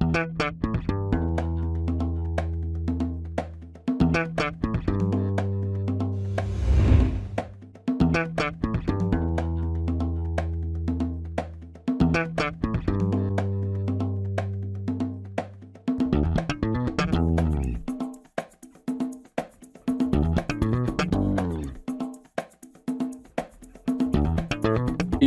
Thank you.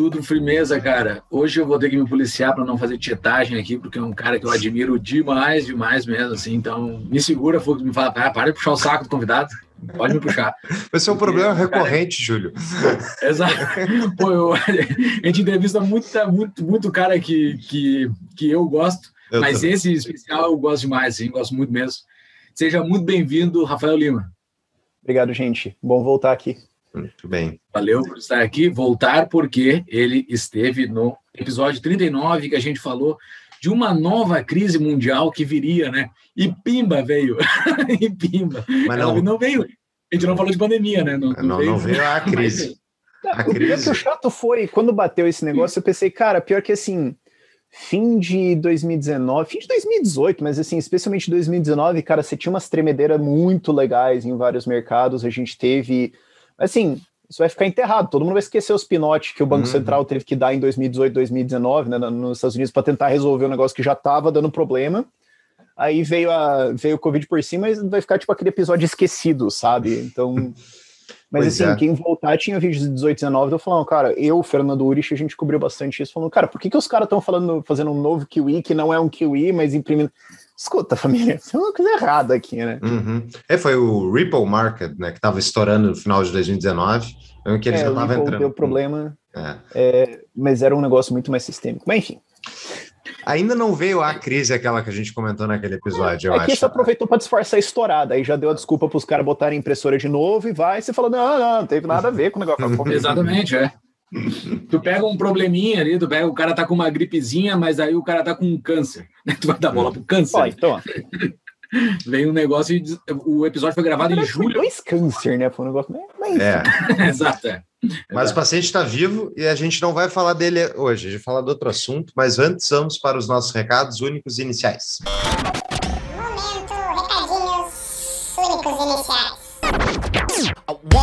Tudo firmeza, cara. Hoje eu vou ter que me policiar para não fazer tietagem aqui, porque é um cara que eu admiro demais, demais mesmo, assim. Então, me segura, Fux, me fala, ah, para de puxar o saco do convidado. Pode me puxar. Vai ser um problema recorrente, cara... Júlio. Exato. Pô, eu, a gente entrevista muito, muito, muito cara que, que, que eu gosto, eu mas também. esse especial eu gosto demais, sim, gosto muito mesmo. Seja muito bem-vindo, Rafael Lima. Obrigado, gente. Bom voltar aqui. Muito bem. Valeu por estar aqui. Voltar porque ele esteve no episódio 39 que a gente falou de uma nova crise mundial que viria, né? E pimba veio. e pimba. Mas não, não veio. A gente não falou de pandemia, né? Não, não, veio, não veio a crise. a o crise. que o chato foi, quando bateu esse negócio, eu pensei, cara, pior que assim, fim de 2019, fim de 2018, mas assim, especialmente 2019, cara, você tinha umas tremedeiras muito legais em vários mercados, a gente teve, assim, isso vai ficar enterrado. Todo mundo vai esquecer os pinotes que o Banco uhum. Central teve que dar em 2018, 2019, né, nos Estados Unidos, para tentar resolver um negócio que já estava dando problema. Aí veio, a, veio o Covid por cima e vai ficar tipo aquele episódio esquecido, sabe? Então. Mas pois assim, é. quem voltar tinha vídeos de 18, 19, eu falando, cara, eu, Fernando Urich, a gente cobriu bastante isso, falando, cara, por que, que os caras estão falando, fazendo um novo Kiwi que não é um Kiwi, mas imprimindo. Escuta, família, tem uma coisa errada aqui, né? Uhum. É, foi o Ripple Market, né, que estava estourando no final de 2019, que eles é, já estavam entrando. Deu problema, é. É, mas era um negócio muito mais sistêmico. Mas enfim. Ainda não veio a crise, aquela que a gente comentou naquele episódio, eu é acho. que isso aproveitou para disfarçar a estourada, aí já deu a desculpa para os caras botarem impressora de novo e vai, e você fala, não, não, não teve nada a ver com o negócio. Exatamente, é. Tu pega um probleminha ali, tu pega, o cara tá com uma gripezinha, mas aí o cara tá com um câncer. Né? Tu vai dar bola pro câncer. Ó, então. Vem um negócio e o episódio foi gravado em julho. Dois câncer, né? Foi um negócio meio. É. Exato. É. Mas o paciente está vivo e a gente não vai falar dele hoje, a gente vai falar de outro assunto, mas antes vamos para os nossos recados únicos iniciais.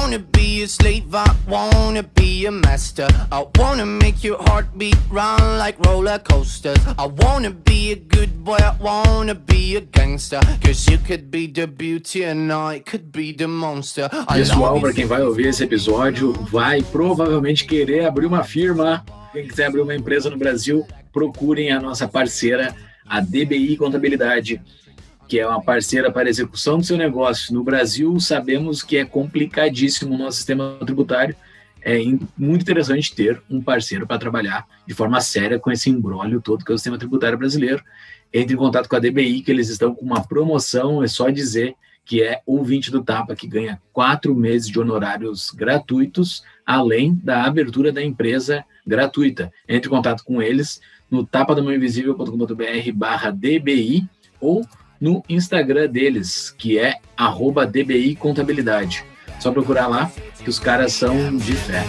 Wanna be a slave, I wanna be a master. I wanna make your heartbeat run like roller coasters. I wanna be a good boy, I wanna be a gangster. Cause you could be the beauty and I could be the monster. Pessoal, para quem vai ouvir esse episódio, vai provavelmente querer abrir uma firma. Quem quiser abrir uma empresa no Brasil, procurem a nossa parceira, a DBI Contabilidade que é uma parceira para execução do seu negócio. No Brasil, sabemos que é complicadíssimo o nosso sistema tributário. É muito interessante ter um parceiro para trabalhar de forma séria com esse embrólio todo que é o sistema tributário brasileiro. Entre em contato com a DBI, que eles estão com uma promoção, é só dizer que é ouvinte do Tapa, que ganha quatro meses de honorários gratuitos, além da abertura da empresa gratuita. Entre em contato com eles no tapadamãoinvisível.com.br barra DBI ou no Instagram deles, que é DBI Contabilidade. Só procurar lá, que os caras são de fé.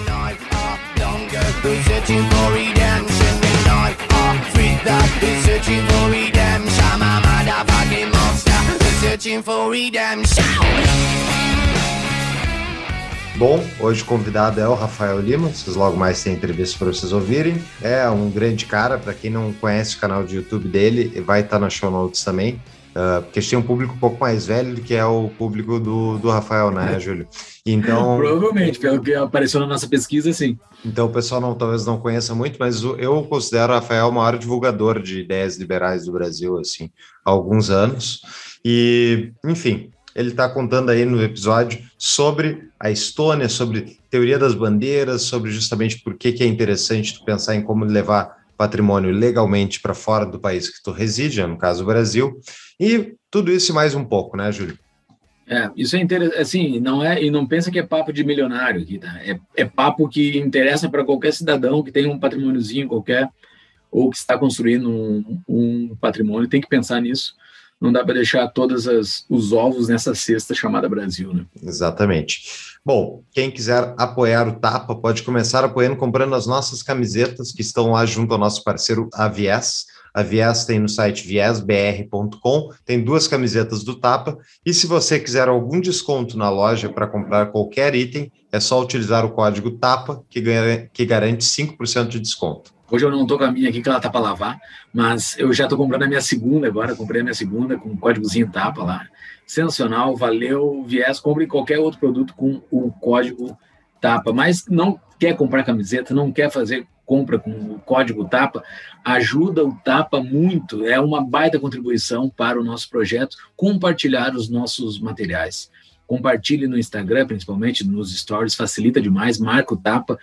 Bom, hoje o convidado é o Rafael Lima, vocês logo mais têm entrevista para vocês ouvirem. É um grande cara, para quem não conhece o canal de YouTube dele, vai estar na show notes também. Uh, porque a gente tem um público um pouco mais velho do que é o público do, do Rafael, né, é. Júlio? Então. Provavelmente, pelo que apareceu na nossa pesquisa, sim. Então o pessoal não, talvez não conheça muito, mas eu considero o Rafael o maior divulgador de ideias liberais do Brasil, assim, há alguns anos. E, enfim, ele está contando aí no episódio sobre a Estônia, sobre teoria das bandeiras, sobre justamente por que, que é interessante pensar em como levar patrimônio legalmente para fora do país que tu reside, no caso o Brasil, e tudo isso e mais um pouco, né, Júlio? É, isso é interessante, assim, não é, e não pensa que é papo de milionário aqui, tá? É, é papo que interessa para qualquer cidadão que tem um patrimôniozinho qualquer, ou que está construindo um, um patrimônio, tem que pensar nisso, não dá para deixar todos os ovos nessa cesta chamada Brasil, né? Exatamente. Bom, quem quiser apoiar o Tapa pode começar apoiando comprando as nossas camisetas que estão lá junto ao nosso parceiro Avies. A Vies tem no site viesbr.com, tem duas camisetas do Tapa. E se você quiser algum desconto na loja para comprar qualquer item, é só utilizar o código TAPA, que, ganha, que garante 5% de desconto. Hoje eu não estou com a minha aqui, que ela tá para lavar, mas eu já estou comprando a minha segunda agora, comprei a minha segunda com o códigozinho TAPA lá. Sensacional, valeu, viés, compre qualquer outro produto com o código TAPA. Mas não quer comprar camiseta, não quer fazer compra com o código TAPA, ajuda o TAPA muito, é uma baita contribuição para o nosso projeto compartilhar os nossos materiais. Compartilhe no Instagram, principalmente nos stories, facilita demais, marca o TAPA,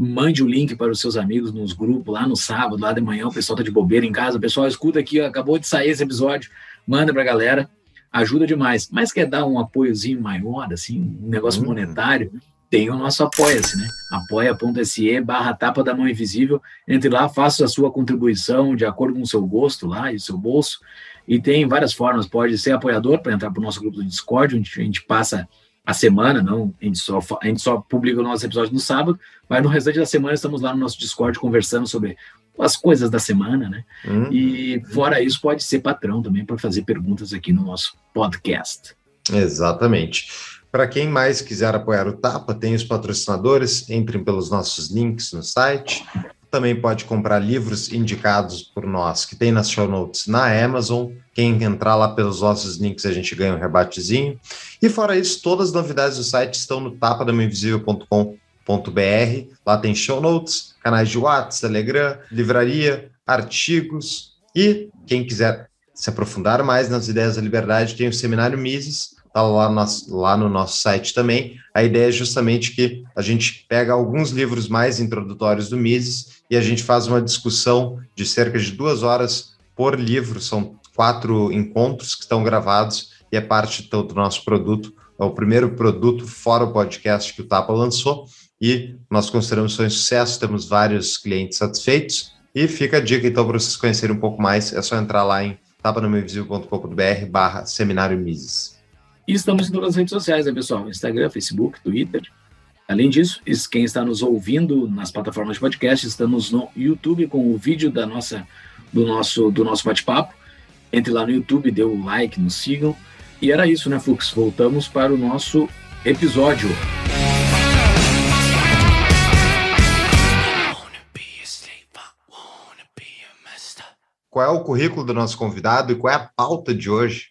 mande o link para os seus amigos nos grupos, lá no sábado, lá de manhã, o pessoal tá de bobeira em casa, o pessoal escuta aqui, acabou de sair esse episódio, manda para a galera, ajuda demais. Mas quer dar um apoiozinho maior, assim, um negócio uhum. monetário, tem o nosso apoia-se, né? apoia.se barra tapa da mão invisível. Entre lá, faça a sua contribuição de acordo com o seu gosto lá e o seu bolso. E tem várias formas, pode ser apoiador para entrar para o nosso grupo do Discord, onde a gente passa a semana, não, a gente só, a gente só publica o nosso episódio no sábado, mas no restante da semana estamos lá no nosso Discord conversando sobre as coisas da semana, né? Hum. E fora isso, pode ser patrão também para fazer perguntas aqui no nosso podcast. Exatamente. Para quem mais quiser apoiar o Tapa, tem os patrocinadores, entrem pelos nossos links no site. Também pode comprar livros indicados por nós, que tem nas show notes na Amazon. Quem entrar lá pelos nossos links, a gente ganha um rebatezinho. E fora isso, todas as novidades do site estão no tapadamainvisível.com.br. Lá tem show notes, canais de WhatsApp, Telegram, livraria, artigos. E quem quiser se aprofundar mais nas ideias da liberdade, tem o seminário Mises, está lá, lá no nosso site também. A ideia é justamente que a gente pega alguns livros mais introdutórios do Mises e a gente faz uma discussão de cerca de duas horas por livro. São quatro encontros que estão gravados e é parte do, nosso produto. É o primeiro produto fora o podcast que o Tapa lançou e nós consideramos um sucesso. Temos vários clientes satisfeitos e fica a dica então para vocês conhecerem um pouco mais. É só entrar lá em tapanomivisível.com.br barra seminário Mises. E estamos em todas as redes sociais, né, pessoal? Instagram, Facebook, Twitter. Além disso, quem está nos ouvindo nas plataformas de podcast, estamos no YouTube com o vídeo da nossa, do nosso, do nosso bate-papo. Entre lá no YouTube, dê o um like, nos sigam. E era isso, né, Fux? Voltamos para o nosso episódio. Qual é o currículo do nosso convidado e qual é a pauta de hoje?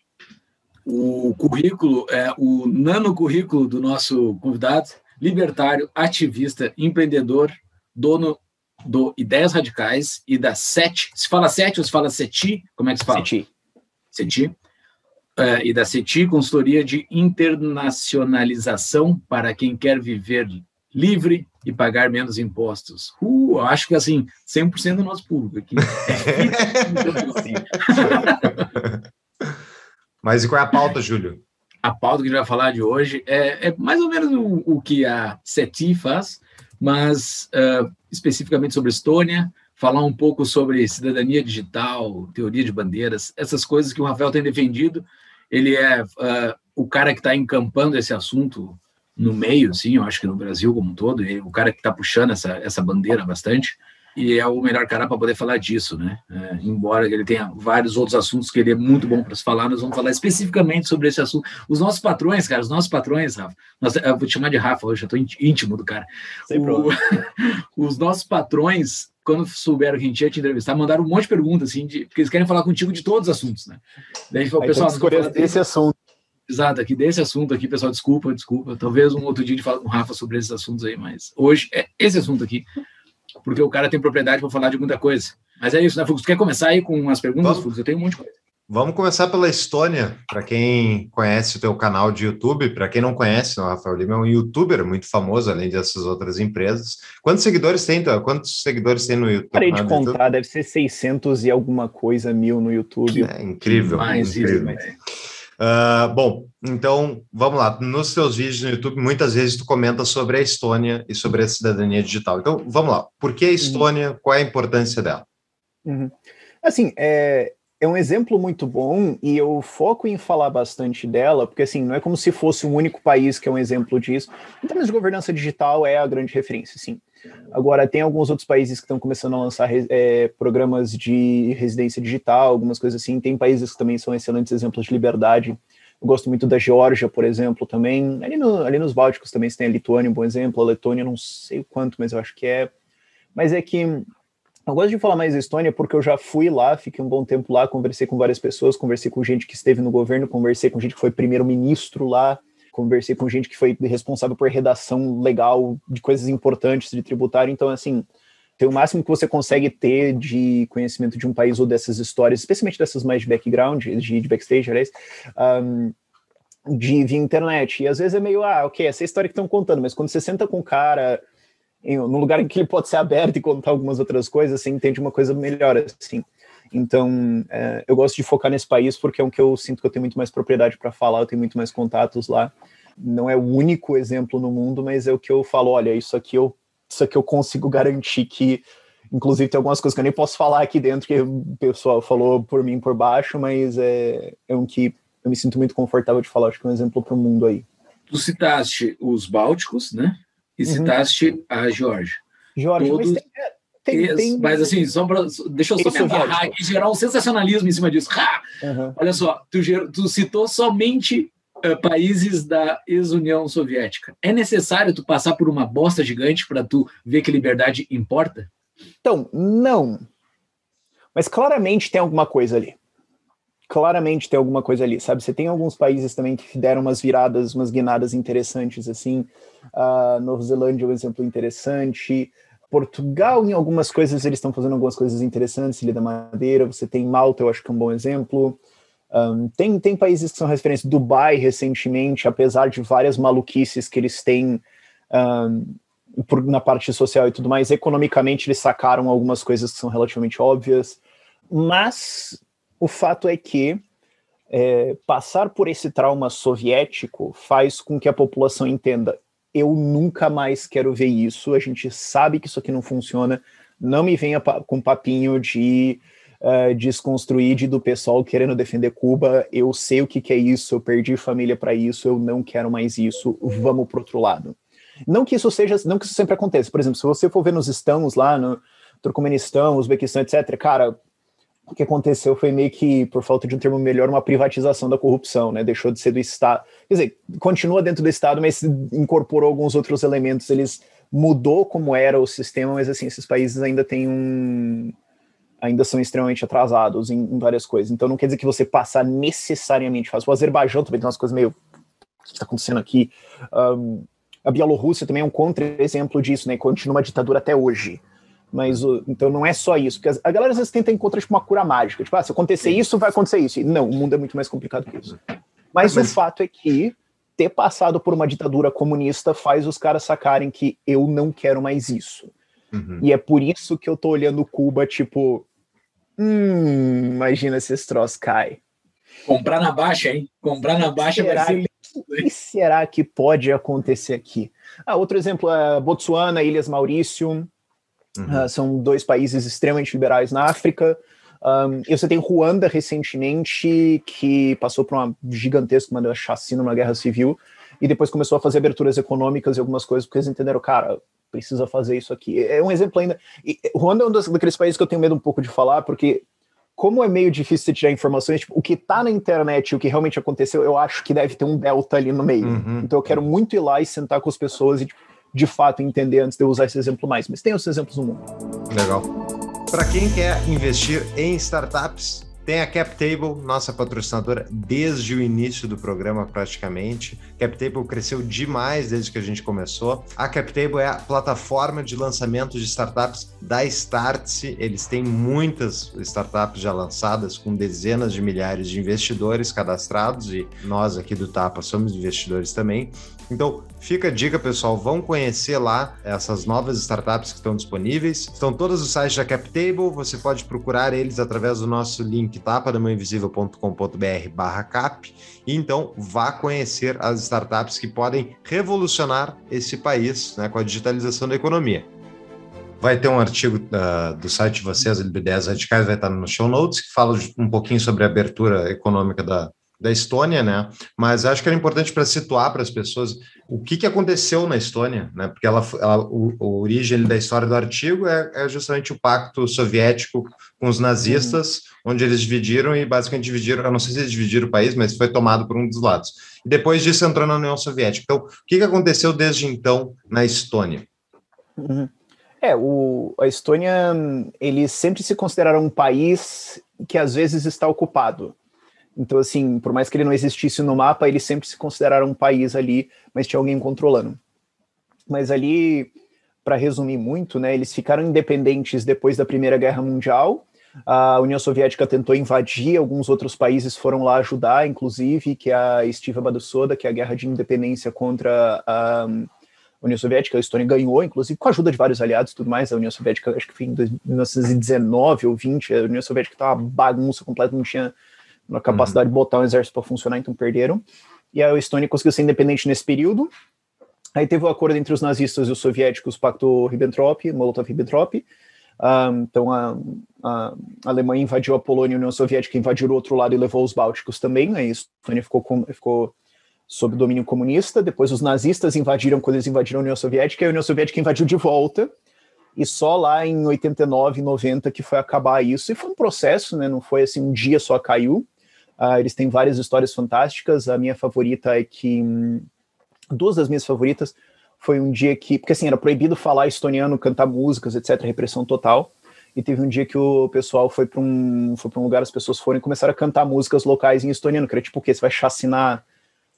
O currículo, é o nano currículo do nosso convidado, libertário, ativista, empreendedor, dono do Ideias Radicais e da SET. Se fala SET ou se fala SETI? Como é que se fala? SETI. SETI. É, e da SETI, consultoria de internacionalização para quem quer viver livre e pagar menos impostos. Uh, acho que assim, 100% do nosso público aqui. Mas e qual é a pauta, Júlio? A pauta que a gente vai falar de hoje é, é mais ou menos o, o, que a SETI faz, mas uh, especificamente sobre Estônia, falar um pouco sobre cidadania digital, teoria de bandeiras, essas coisas que o Rafael tem defendido. Ele é uh, o cara que está encampando esse assunto no meio, sim, eu acho que no Brasil como um todo, ele, o cara que está puxando essa, essa bandeira bastante e é o melhor cara para poder falar disso, né? É, embora ele tenha vários outros assuntos que ele é muito bom para se falar, nós vamos falar especificamente sobre esse assunto. Os nossos patrões, cara, os nossos patrões, Rafa, nós, eu vou te chamar de Rafa hoje, eu estou íntimo do cara. O, os nossos patrões, quando souberam que a gente ia te entrevistar, mandaram um monte de perguntas, assim, de, porque eles querem falar contigo de todos os assuntos, né? Daí o pessoal, escolher esse assunto. Exato, aqui desse assunto aqui, pessoal, desculpa, desculpa. Talvez um outro dia de falar com o Rafa sobre esses assuntos aí, mas hoje é esse assunto aqui porque o cara tem propriedade para falar de muita coisa. Mas é isso, né, Fux? Quer começar aí com as perguntas, Fux? Eu tenho um monte de coisa. Vamos começar pela Estônia. Para quem conhece o teu canal de YouTube, para quem não conhece, o Rafael Lima é um youtuber muito famoso, além dessas outras empresas. Quantos seguidores tem? Quantos seguidores tem no YouTube? Parei de contar, deve ser 600 e alguma coisa mil no YouTube. É incrível. Mais incrível. Isso, Uh, bom, então vamos lá. Nos seus vídeos no YouTube, muitas vezes tu comenta sobre a Estônia e sobre a cidadania digital. Então vamos lá. Por que a uhum. Estônia? Uhum. Qual é a importância dela? Uhum. Assim, é, é um exemplo muito bom e eu foco em falar bastante dela, porque assim, não é como se fosse um único país que é um exemplo disso. Em termos de governança digital, é a grande referência, sim. Agora, tem alguns outros países que estão começando a lançar é, programas de residência digital, algumas coisas assim. Tem países que também são excelentes exemplos de liberdade. Eu gosto muito da Geórgia, por exemplo, também. Ali, no, ali nos Bálticos também você tem a Lituânia, um bom exemplo. A Letônia, não sei o quanto, mas eu acho que é. Mas é que eu gosto de falar mais da Estônia porque eu já fui lá, fiquei um bom tempo lá, conversei com várias pessoas, conversei com gente que esteve no governo, conversei com gente que foi primeiro-ministro lá, conversei com gente que foi responsável por redação legal de coisas importantes de tributário. Então, assim, tem o máximo que você consegue ter de conhecimento de um país ou dessas histórias, especialmente dessas mais de background, de, de backstage, aliás, um, de via internet. E às vezes é meio, ah, ok, essa é a história que estão contando, mas quando você senta com o cara em, num lugar em que ele pode ser aberto e contar algumas outras coisas, você entende uma coisa melhor, assim. Então, é, eu gosto de focar nesse país porque é um que eu sinto que eu tenho muito mais propriedade para falar, eu tenho muito mais contatos lá. Não é o único exemplo no mundo, mas é o que eu falo, olha, isso aqui eu, isso aqui eu consigo garantir que, inclusive, tem algumas coisas que eu nem posso falar aqui dentro, que o pessoal falou por mim por baixo, mas é, é um que eu me sinto muito confortável de falar, acho que é um exemplo para o mundo aí. Tu citaste os Bálticos, né? E uhum. citaste a Geórgia. Geórgia, Todos... mas tem, é, tem, tem, mas assim, só pra, deixa eu só me agarrar aqui e gerar um sensacionalismo em cima disso. Uhum. Olha só, tu, tu citou somente uh, países da ex-União Soviética. É necessário tu passar por uma bosta gigante para tu ver que liberdade importa? Então, não. Mas claramente tem alguma coisa ali. Claramente tem alguma coisa ali, sabe? Você tem alguns países também que deram umas viradas, umas guinadas interessantes, assim. Uh, Nova Zelândia é um exemplo interessante. Portugal, em algumas coisas, eles estão fazendo algumas coisas interessantes, Ilha da Madeira, você tem Malta, eu acho que é um bom exemplo. Um, tem, tem países que são referência, Dubai, recentemente, apesar de várias maluquices que eles têm um, por, na parte social e tudo mais, economicamente eles sacaram algumas coisas que são relativamente óbvias, mas o fato é que é, passar por esse trauma soviético faz com que a população entenda eu nunca mais quero ver isso. A gente sabe que isso aqui não funciona. Não me venha com papinho de uh, desconstruir de, do pessoal querendo defender Cuba. Eu sei o que, que é isso, eu perdi família para isso, eu não quero mais isso. Vamos pro outro lado. Não que isso seja, não que isso sempre aconteça. Por exemplo, se você for ver nos estamos lá no Turcomenistão, Uzbequistão, etc., cara, o que aconteceu foi meio que, por falta de um termo melhor, uma privatização da corrupção, né? Deixou de ser do Estado. Quer dizer, continua dentro do Estado, mas incorporou alguns outros elementos. Eles mudou como era o sistema, mas assim, esses países ainda têm um. ainda são extremamente atrasados em, em várias coisas. Então não quer dizer que você passa necessariamente fácil. O Azerbaijão também tem umas coisas meio. O que está acontecendo aqui? Um, a Bielorrússia também é um contra-exemplo disso, né? Continua uma ditadura até hoje. Mas então não é só isso, porque a galera às vezes tenta encontrar tipo, uma cura mágica, tipo, ah, se acontecer isso, vai acontecer isso. E, não, o mundo é muito mais complicado que isso. Mas, Mas o fato é que ter passado por uma ditadura comunista faz os caras sacarem que eu não quero mais isso. Uhum. E é por isso que eu tô olhando Cuba, tipo, hum, imagina se esse troço cai. Comprar na baixa, hein? Comprar na baixa será vai ser. O que será que pode acontecer aqui? Ah, outro exemplo é Botsuana, Ilhas Maurício. Uhum. Uh, são dois países extremamente liberais na África. Um, e você tem Ruanda recentemente, que passou por uma gigantesca uma chacina, uma guerra civil, e depois começou a fazer aberturas econômicas e algumas coisas, porque eles entenderam, cara, precisa fazer isso aqui. É um exemplo ainda. E Ruanda é um daqueles países que eu tenho medo um pouco de falar, porque como é meio difícil de tirar informações, tipo, o que tá na internet, o que realmente aconteceu, eu acho que deve ter um delta ali no meio. Uhum. Então eu quero muito ir lá e sentar com as pessoas e tipo, de fato entender antes de eu usar esse exemplo mais. Mas tem os exemplos no mundo. Legal. Para quem quer investir em startups, tem a CapTable, nossa patrocinadora desde o início do programa praticamente. CapTable cresceu demais desde que a gente começou. A CapTable é a plataforma de lançamento de startups da Startse. Eles têm muitas startups já lançadas com dezenas de milhares de investidores cadastrados e nós aqui do Tapa somos investidores também. Então, fica a dica, pessoal, vão conhecer lá essas novas startups que estão disponíveis. Estão todos os sites da CapTable, você pode procurar eles através do nosso link tapadamainvisível.com.br barra cap. E então, vá conhecer as startups que podem revolucionar esse país né, com a digitalização da economia. vai ter um artigo uh, do site de vocês, LB10 Radicais, vai estar no show notes, que fala um pouquinho sobre a abertura econômica da, da Estônia, né? Mas acho que era importante para situar para as pessoas o que, que aconteceu na Estônia, né? Porque ela, ela o, a origem da história do artigo é, é, justamente o pacto soviético com os nazistas, uhum. onde eles dividiram e basicamente dividiram, eu não sei se eles dividiram o país, mas foi tomado por um dos lados. E depois disso entrou na União Soviética. Então, o que, que aconteceu desde então na Estônia? Uhum. É, o, a Estônia, eles sempre se consideraram um país que às vezes está ocupado. Então, assim, por mais que ele não existisse no mapa, eles sempre se consideraram um país ali, mas tinha alguém controlando. Mas ali, para resumir muito, né, eles ficaram independentes depois da Primeira Guerra Mundial. A União Soviética tentou invadir, alguns outros países foram lá ajudar, inclusive, que é a Estiva Badusoda, que é a guerra de independência contra a União Soviética. A Estônia ganhou, inclusive, com a ajuda de vários aliados e tudo mais. A União Soviética, acho que foi em 1919 ou 20, a União Soviética estava uma bagunça completa, não tinha na capacidade uhum. de botar um exército para funcionar, então perderam. E a Estônia conseguiu ser independente nesse período. Aí teve o um acordo entre os nazistas e os soviéticos, o Pacto Ribbentrop, Molotov-Ribbentrop. Um, então a, a, Alemanha invadiu a Polônia, a União Soviética invadiu o outro lado e levou os Bálticos também. Aí a Estônia ficou, com, ficou sob domínio comunista. Depois os nazistas invadiram quando eles invadiram a União Soviética, e a União Soviética invadiu de volta. E só lá em 89, 90 que foi acabar isso. E foi um processo, né? Não foi assim um dia só caiu. Uh, eles têm várias histórias fantásticas. A minha favorita é que. Hum, duas das minhas favoritas foi um dia que. Porque assim, era proibido falar estoniano, cantar músicas, etc. Repressão total. E teve um dia que o pessoal foi para um, foi um lugar, as pessoas foram e começaram a cantar músicas locais em estoniano, que era tipo o quê? Você vai chacinar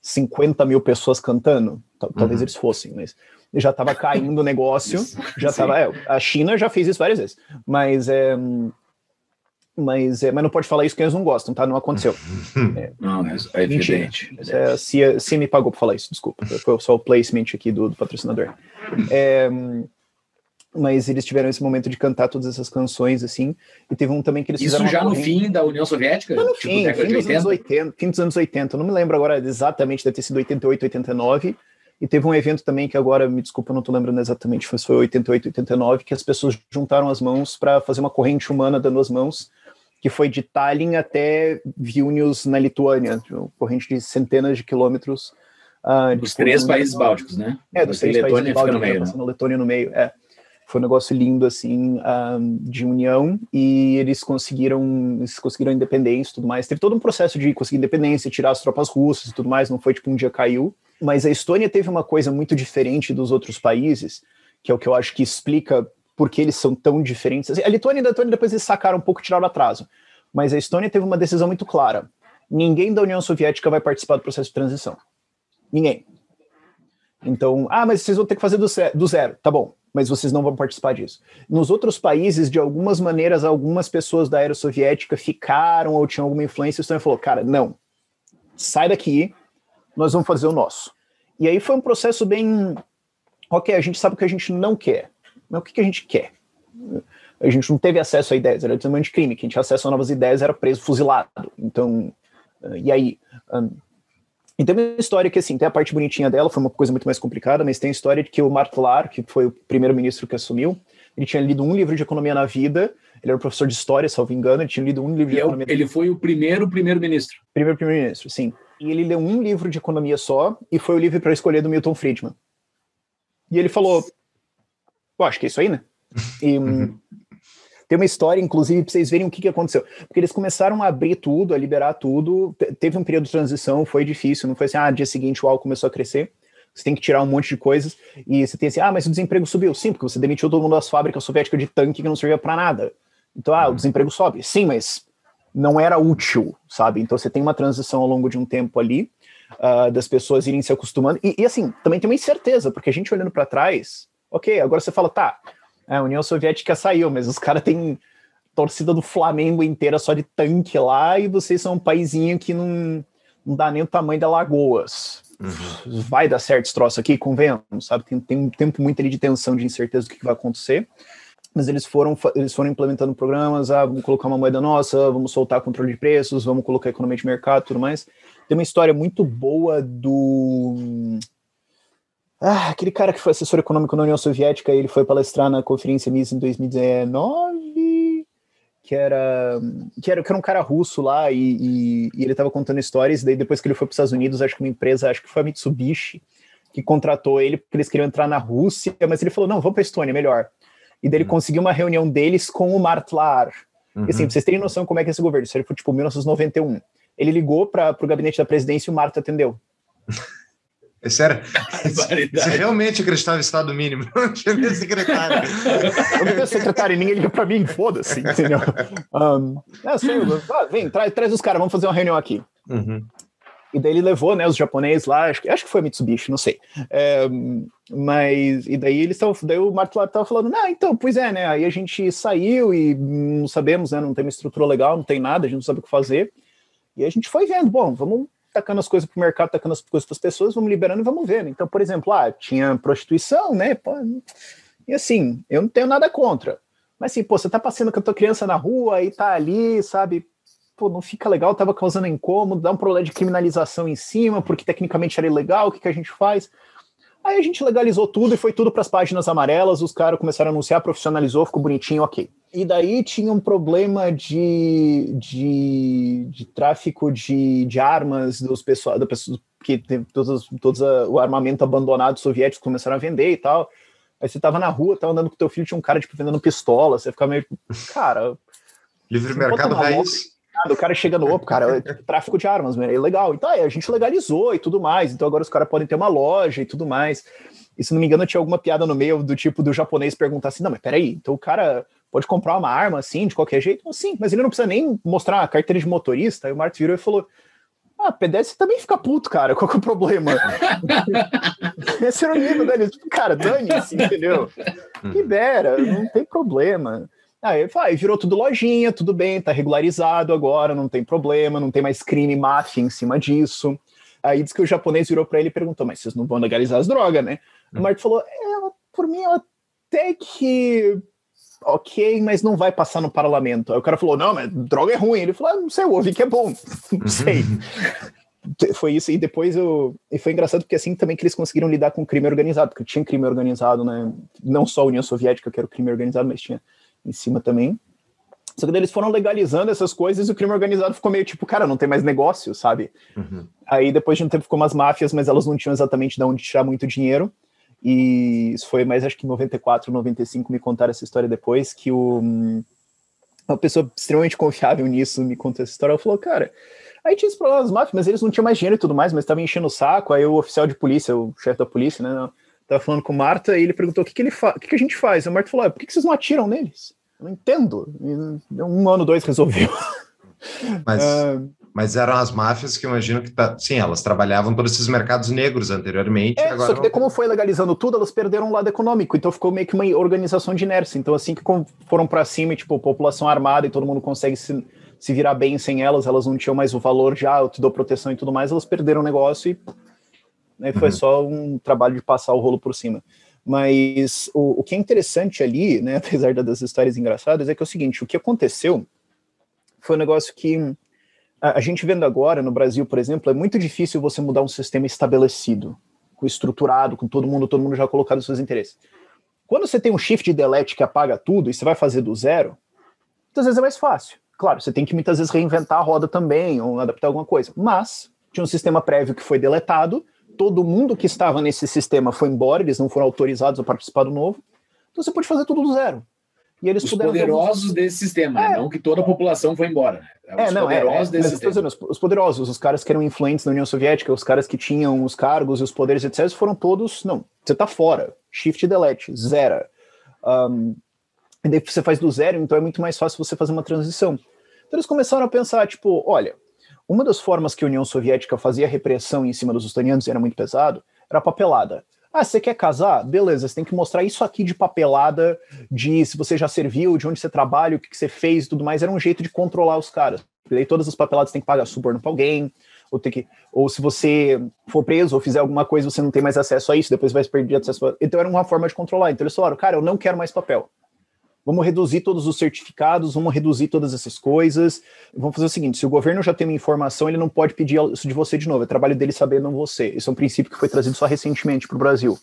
50 mil pessoas cantando? Talvez uhum. eles fossem, mas já estava caindo o negócio, já estava. É, a China já fez isso várias vezes, mas é, mas, é, mas não pode falar isso que eles não gostam, tá? Não aconteceu. É, não, é, é evidente. É, se, se me pagou para falar isso, desculpa. Foi só o placement aqui do, do patrocinador. É, mas eles tiveram esse momento de cantar todas essas canções, assim, e teve um também que eles Isso já no fim da União Soviética? Não, no tipo, fim, fim dos anos 80, fim dos anos 80, eu não me lembro agora exatamente, deve ter sido 88, 89, e teve um evento também que agora, me desculpa, eu não estou lembrando exatamente, foi 88, 89, que as pessoas juntaram as mãos para fazer uma corrente humana dando as mãos, que foi de Tallinn até Vilnius, na Lituânia, corrente de centenas de quilômetros. Uh, dos três países bálticos, né? É, dos três Letônia países bálticos, no meio, né? né? Letônia no meio, é. Foi um negócio lindo, assim, um, ah, de união, e eles conseguiram, eles conseguiram independência e tudo mais. Teve todo um processo de conseguir independência, tirar as tropas russas e tudo mais, não foi tipo um dia caiu. Mas a Estônia teve uma coisa muito diferente dos outros países, que é o que eu acho que explica porque eles são tão diferentes. Assim, a Lituânia e a Letônia depois eles sacaram um pouco tiraram atraso. Mas a Estônia teve uma decisão muito clara. Ninguém da União Soviética vai participar do processo de transição. Ninguém. Então, ah, mas vocês vão ter que fazer do, do zero. Tá bom, mas vocês não vão participar disso. Nos outros países, de algumas maneiras, algumas pessoas da era soviética ficaram ou tinham alguma influência. A Estônia falou, cara, não. Sai daqui, nós vamos fazer o nosso. E aí foi um processo bem. Ok, a gente sabe o que a gente não quer. Mas o que, que a gente quer? A gente não teve acesso a ideias, era desenvolvimento de crime. Quem tinha acesso a novas ideias era preso, fuzilado. Então, uh, e aí? Um, e tem uma história que, assim, tem a parte bonitinha dela, foi uma coisa muito mais complicada, mas tem a história de que o Martlar, que foi o primeiro-ministro que assumiu, ele tinha lido um livro de economia na vida, ele era professor de história, salvo engano, ele tinha lido um livro de e é economia. Ele foi o primeiro primeiro-ministro. Primeiro primeiro-ministro, sim. E ele leu um livro de economia só, e foi o livro para escolher do Milton Friedman. E ele falou: Pô, acho que é isso aí, né? E uhum. tem uma história, inclusive, para vocês verem o que, que aconteceu. Porque eles começaram a abrir tudo, a liberar tudo. Teve um período de transição, foi difícil. Não foi assim, ah, dia seguinte o álcool começou a crescer. Você tem que tirar um monte de coisas. E você tem assim, ah, mas o desemprego subiu. Sim, porque você demitiu todo mundo das fábricas soviéticas de tanque que não servia para nada. Então, ah, o uhum. desemprego sobe. Sim, mas não era útil, sabe? Então você tem uma transição ao longo de um tempo ali. Uh, das pessoas irem se acostumando. E, e, assim, também tem uma incerteza, porque a gente olhando para trás, Ok, agora você fala, tá, a União Soviética saiu, mas os caras têm torcida do Flamengo inteira só de tanque lá e vocês são um paizinho que não, não dá nem o tamanho da Lagoas. Uhum. Vai dar certo esse troço aqui, convenhamos, sabe? Tem, tem um tempo muito ali de tensão, de incerteza do que, que vai acontecer. Mas eles foram, eles foram implementando programas, ah, vamos colocar uma moeda nossa, vamos soltar controle de preços, vamos colocar economia de mercado tudo mais. Tem uma história muito boa do Ah, aquele cara que foi assessor econômico na União Soviética, ele foi palestrar na conferência MIS em 2019, que era que era, que era um cara russo lá e, e, e ele estava contando histórias, daí depois que ele foi para os Estados Unidos, acho que uma empresa, acho que foi a Mitsubishi, que contratou ele porque eles queriam entrar na Rússia, mas ele falou, não, vamos para a Estônia, melhor. E daí ele uhum. conseguiu uma reunião deles com o Martlar. Uhum. E assim, pra vocês terem noção como é que é esse governo, isso foi tipo 1991. Ele ligou para o gabinete da presidência e o Marta atendeu. É sério? Você realmente acreditava em estado mínimo? Não tinha nem secretário. Eu não tenho secretário, ninguém liga para mim, foda-se, entendeu? Um, não, sei, ah, vem, traz, traz os caras, vamos fazer uma reunião aqui. Uhum. E daí ele levou, né, os japoneses lá, acho que, acho que foi Mitsubishi, não sei. É, mas, e daí eles estavam, daí o Marco estava falando, não, então, pois é, né, aí a gente saiu e não sabemos, né, não tem uma estrutura legal, não tem nada, a gente não sabe o que fazer. E a gente foi vendo, bom, vamos tacando as coisas para o mercado, tacando as coisas para as pessoas, vamos liberando e vamos vendo. Então, por exemplo, ah, tinha prostituição, né, pô, e assim, eu não tenho nada contra. Mas assim, pô, você tá passando com a tua criança na rua e tá ali, sabe, pô, não fica legal, tava causando incômodo, dá um problema de criminalização em cima, porque tecnicamente era ilegal, o que, que a gente faz? Aí a gente legalizou tudo e foi tudo para as páginas amarelas, os caras começaram a anunciar, profissionalizou, ficou bonitinho, ok. E daí tinha um problema de, de, de tráfico de, de armas dos pessoal, da pessoa que todos, todos a, o armamento abandonado soviético começaram a vender e tal. Aí você tava na rua, tava andando com teu filho, tinha um cara tipo vendendo pistola, você ficava meio, cara, livre mercado raiz o cara chega no opo, cara, é tráfico de armas, é legal. Então, aí, a gente legalizou e tudo mais. Então, agora os caras podem ter uma loja e tudo mais. E se não me engano, tinha alguma piada no meio do tipo do japonês perguntar assim: não, mas peraí, então o cara pode comprar uma arma assim, de qualquer jeito? Sim, mas ele não precisa nem mostrar a carteira de motorista. Aí o Martin virou e falou: ah, pedestre também fica puto, cara. Qual que é o problema? Esse era o nível dele. Tipo, cara, dane-se, entendeu? Libera, não tem problema. Aí vai, virou tudo lojinha, tudo bem, tá regularizado agora, não tem problema, não tem mais crime máfia em cima disso. Aí diz que o japonês virou para ele e perguntou: Mas vocês não vão legalizar as drogas, né? Hum. O Marco falou: é, Por mim, até que. Ok, mas não vai passar no parlamento. Aí o cara falou: Não, mas droga é ruim. Ele falou: ah, Não sei, eu ouvi que é bom. não sei. foi isso, e depois eu. E foi engraçado porque assim também que eles conseguiram lidar com o crime organizado, porque tinha crime organizado, né? Não só a União Soviética, que era o crime organizado, mas tinha em cima também. Só que eles foram legalizando essas coisas e o crime organizado ficou meio tipo, cara, não tem mais negócio, sabe? Uhum. Aí depois de um tempo ficou umas máfias, mas elas não tinham exatamente de onde tirar muito dinheiro. E isso foi mais, acho que em 94, 95, me contaram essa história depois, que o, uma pessoa extremamente confiável nisso me contou essa história. Ela falou, cara, aí tinha esse problema das máfias, mas eles não tinham mais dinheiro e tudo mais, mas estavam enchendo o saco. Aí o oficial de polícia, o chefe da polícia, né, Tava falando com o Marta e ele perguntou o que, que, ele fa o que, que a gente faz. A Marta falou: ah, por que, que vocês não atiram neles? Eu não entendo. E um ano, dois resolveu. Mas, uh, mas eram as máfias que eu imagino que tá, sim, elas trabalhavam todos esses mercados negros anteriormente. É, agora só que como foi legalizando tudo, elas perderam o lado econômico, então ficou meio que uma organização de inércia. Então, assim que foram para cima, tipo, população armada e todo mundo consegue se, se virar bem sem elas, elas não tinham mais o valor ah, eu te dou proteção e tudo mais, elas perderam o negócio e né? Foi uhum. só um trabalho de passar o rolo por cima. Mas o, o que é interessante ali, né, apesar das histórias engraçadas, é que é o seguinte: o que aconteceu foi um negócio que a, gente vendo agora no Brasil, por exemplo, é muito difícil você mudar um sistema estabelecido, estruturado, com todo mundo, todo mundo já colocado os seus interesses. Quando você tem um shift de delete que apaga tudo e você vai fazer do zero, muitas vezes é mais fácil. Claro, você tem que muitas vezes reinventar a roda também, ou adaptar alguma coisa. Mas tinha um sistema prévio que foi deletado, todo mundo que estava nesse sistema foi embora, eles não foram autorizados a participar do novo. Então você pode fazer tudo do zero. E eles os poderosos desse sistema, né? é. né? não que toda a população foi embora. Né? Os é, não, é, poderosos é, desse sistema. Dizendo, os poderosos, os caras que eram influentes na União Soviética, os caras que tinham os cargos e os poderes, etc., foram todos. Não, você tá fora. Shift delete, zero. Um, e daí você faz do zero, então é muito mais fácil você fazer uma transição. Então eles começaram a pensar, tipo, olha, uma das formas que a União Soviética fazia repressão em cima dos estonianos, e era muito pesado, era papelada. Ah, você quer casar? Beleza, você tem que mostrar isso aqui de papelada, de se você já serviu, de onde você trabalha, o que, você fez tudo mais. Era um jeito de controlar os caras. E daí todas as papeladas tem que pagar suborno para alguém, ou, tem que, ou se você for preso ou fizer alguma coisa, você não tem mais acesso a isso, depois vai perder acesso a... Então era uma forma de controlar. Então eles falaram, cara, eu não quero mais papel vamos reduzir todos os certificados, vamos reduzir todas essas coisas. Vamos fazer o seguinte: se o governo já tem uma informação, ele não pode pedir isso de você de novo. É trabalho dele saber, não você. Esse é um princípio que foi trazido só recentemente para o Brasil.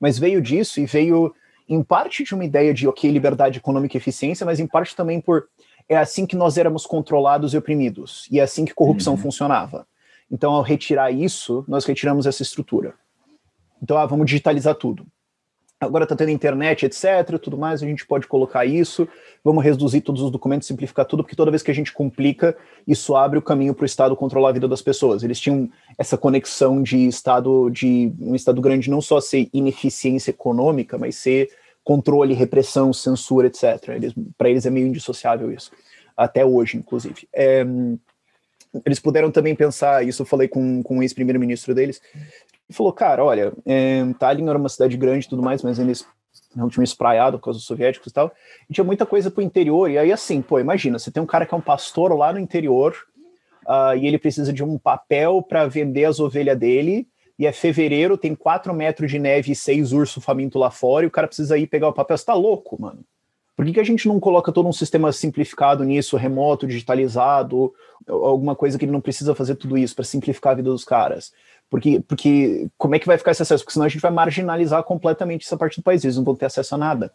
Mas veio disso e veio em parte de uma ideia de, ok, liberdade econômica e eficiência, mas em parte também por é assim que nós éramos controlados e oprimidos, e é assim que corrupção uhum. funcionava. Então, ao retirar isso, nós retiramos essa estrutura. Então, ah, vamos digitalizar tudo. Agora está tendo internet, etc., tudo mais, a gente pode colocar isso, vamos reduzir todos os documentos, simplificar tudo, porque toda vez que a gente complica, isso abre o caminho para o Estado controlar a vida das pessoas. Eles tinham essa conexão de Estado, de um Estado grande não só ser ineficiência econômica, mas ser controle, repressão, censura, etc. Para eles é meio indissociável isso, até hoje, inclusive. É, eles puderam também pensar, isso eu falei com, com o ex-primeiro-ministro deles, e falou, cara, olha, é, Tallinn era uma cidade grande e tudo mais, mas eles não tinham espraiado por causa dos soviéticos e tal, e tinha muita coisa pro interior, e aí assim, pô, imagina, você tem um cara que é um pastor lá no interior, uh, e ele precisa de um papel para vender as ovelhas dele, e é fevereiro, tem 4 metros de neve e seis ursos famintos lá fora, e o cara precisa ir pegar o papel, você tá louco, mano. Por que, que a gente não coloca todo um sistema simplificado nisso, remoto, digitalizado, alguma coisa que ele não precisa fazer tudo isso para simplificar a vida dos caras? Porque, porque como é que vai ficar esse acesso? Porque senão a gente vai marginalizar completamente essa parte do país, eles não vão ter acesso a nada.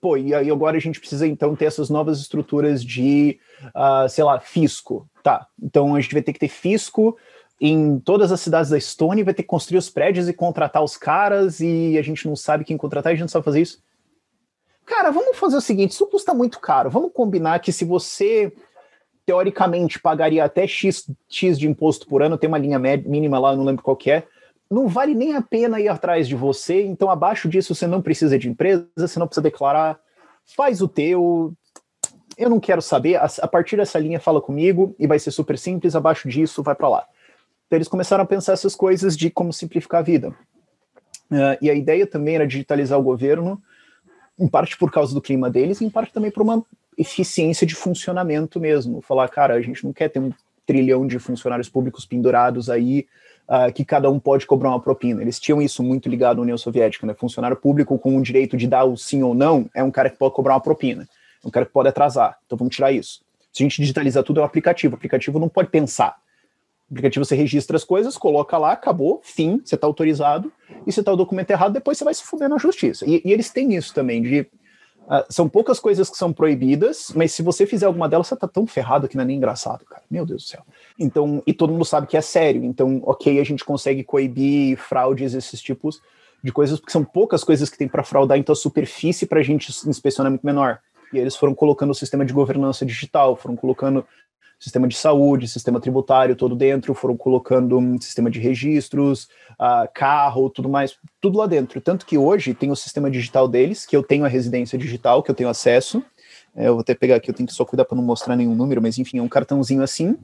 Pô, e aí agora a gente precisa então ter essas novas estruturas de, uh, sei lá, fisco. Tá, então a gente vai ter que ter fisco em todas as cidades da Estônia, vai ter que construir os prédios e contratar os caras, e a gente não sabe quem contratar, a gente não sabe fazer isso. Cara, vamos fazer o seguinte: isso custa muito caro. Vamos combinar que se você teoricamente pagaria até X, X de imposto por ano, tem uma linha mínima lá, não lembro qual que é, não vale nem a pena ir atrás de você, então abaixo disso você não precisa de empresa, você não precisa declarar, faz o teu, eu não quero saber, a, a partir dessa linha fala comigo e vai ser super simples, abaixo disso vai para lá. Então eles começaram a pensar essas coisas de como simplificar a vida. Uh, e a ideia também era digitalizar o governo, em parte por causa do clima deles, em parte também por uma eficiência de funcionamento mesmo. Falar, cara, a gente não quer ter um trilhão de funcionários públicos pendurados aí, uh, que cada um pode cobrar uma propina. Eles tinham isso muito ligado à União Soviética, né? Funcionário público com o direito de dar o sim ou não é um cara que pode cobrar uma propina, é um cara que pode atrasar. Então vamos tirar isso. Se a gente digitalizar tudo, é um aplicativo. O aplicativo não pode pensar. O aplicativo você registra as coisas, coloca lá, acabou, fim, você está autorizado, e se está o documento errado, depois você vai se fuder na justiça. E, e eles têm isso também, de Uh, são poucas coisas que são proibidas, mas se você fizer alguma delas, você tá tão ferrado que não é nem engraçado, cara. Meu Deus do céu. Então, e todo mundo sabe que é sério. Então, ok, a gente consegue coibir fraudes, esses tipos de coisas, porque são poucas coisas que tem para fraudar, então a superfície para a gente inspecionar é muito menor. E eles foram colocando o sistema de governança digital, foram colocando sistema de saúde, sistema tributário todo dentro, foram colocando um sistema de registros, uh, carro, tudo mais, tudo lá dentro. Tanto que hoje tem o sistema digital deles, que eu tenho a residência digital, que eu tenho acesso. É, eu vou até pegar aqui, eu tenho que só cuidar para não mostrar nenhum número, mas enfim, é um cartãozinho assim.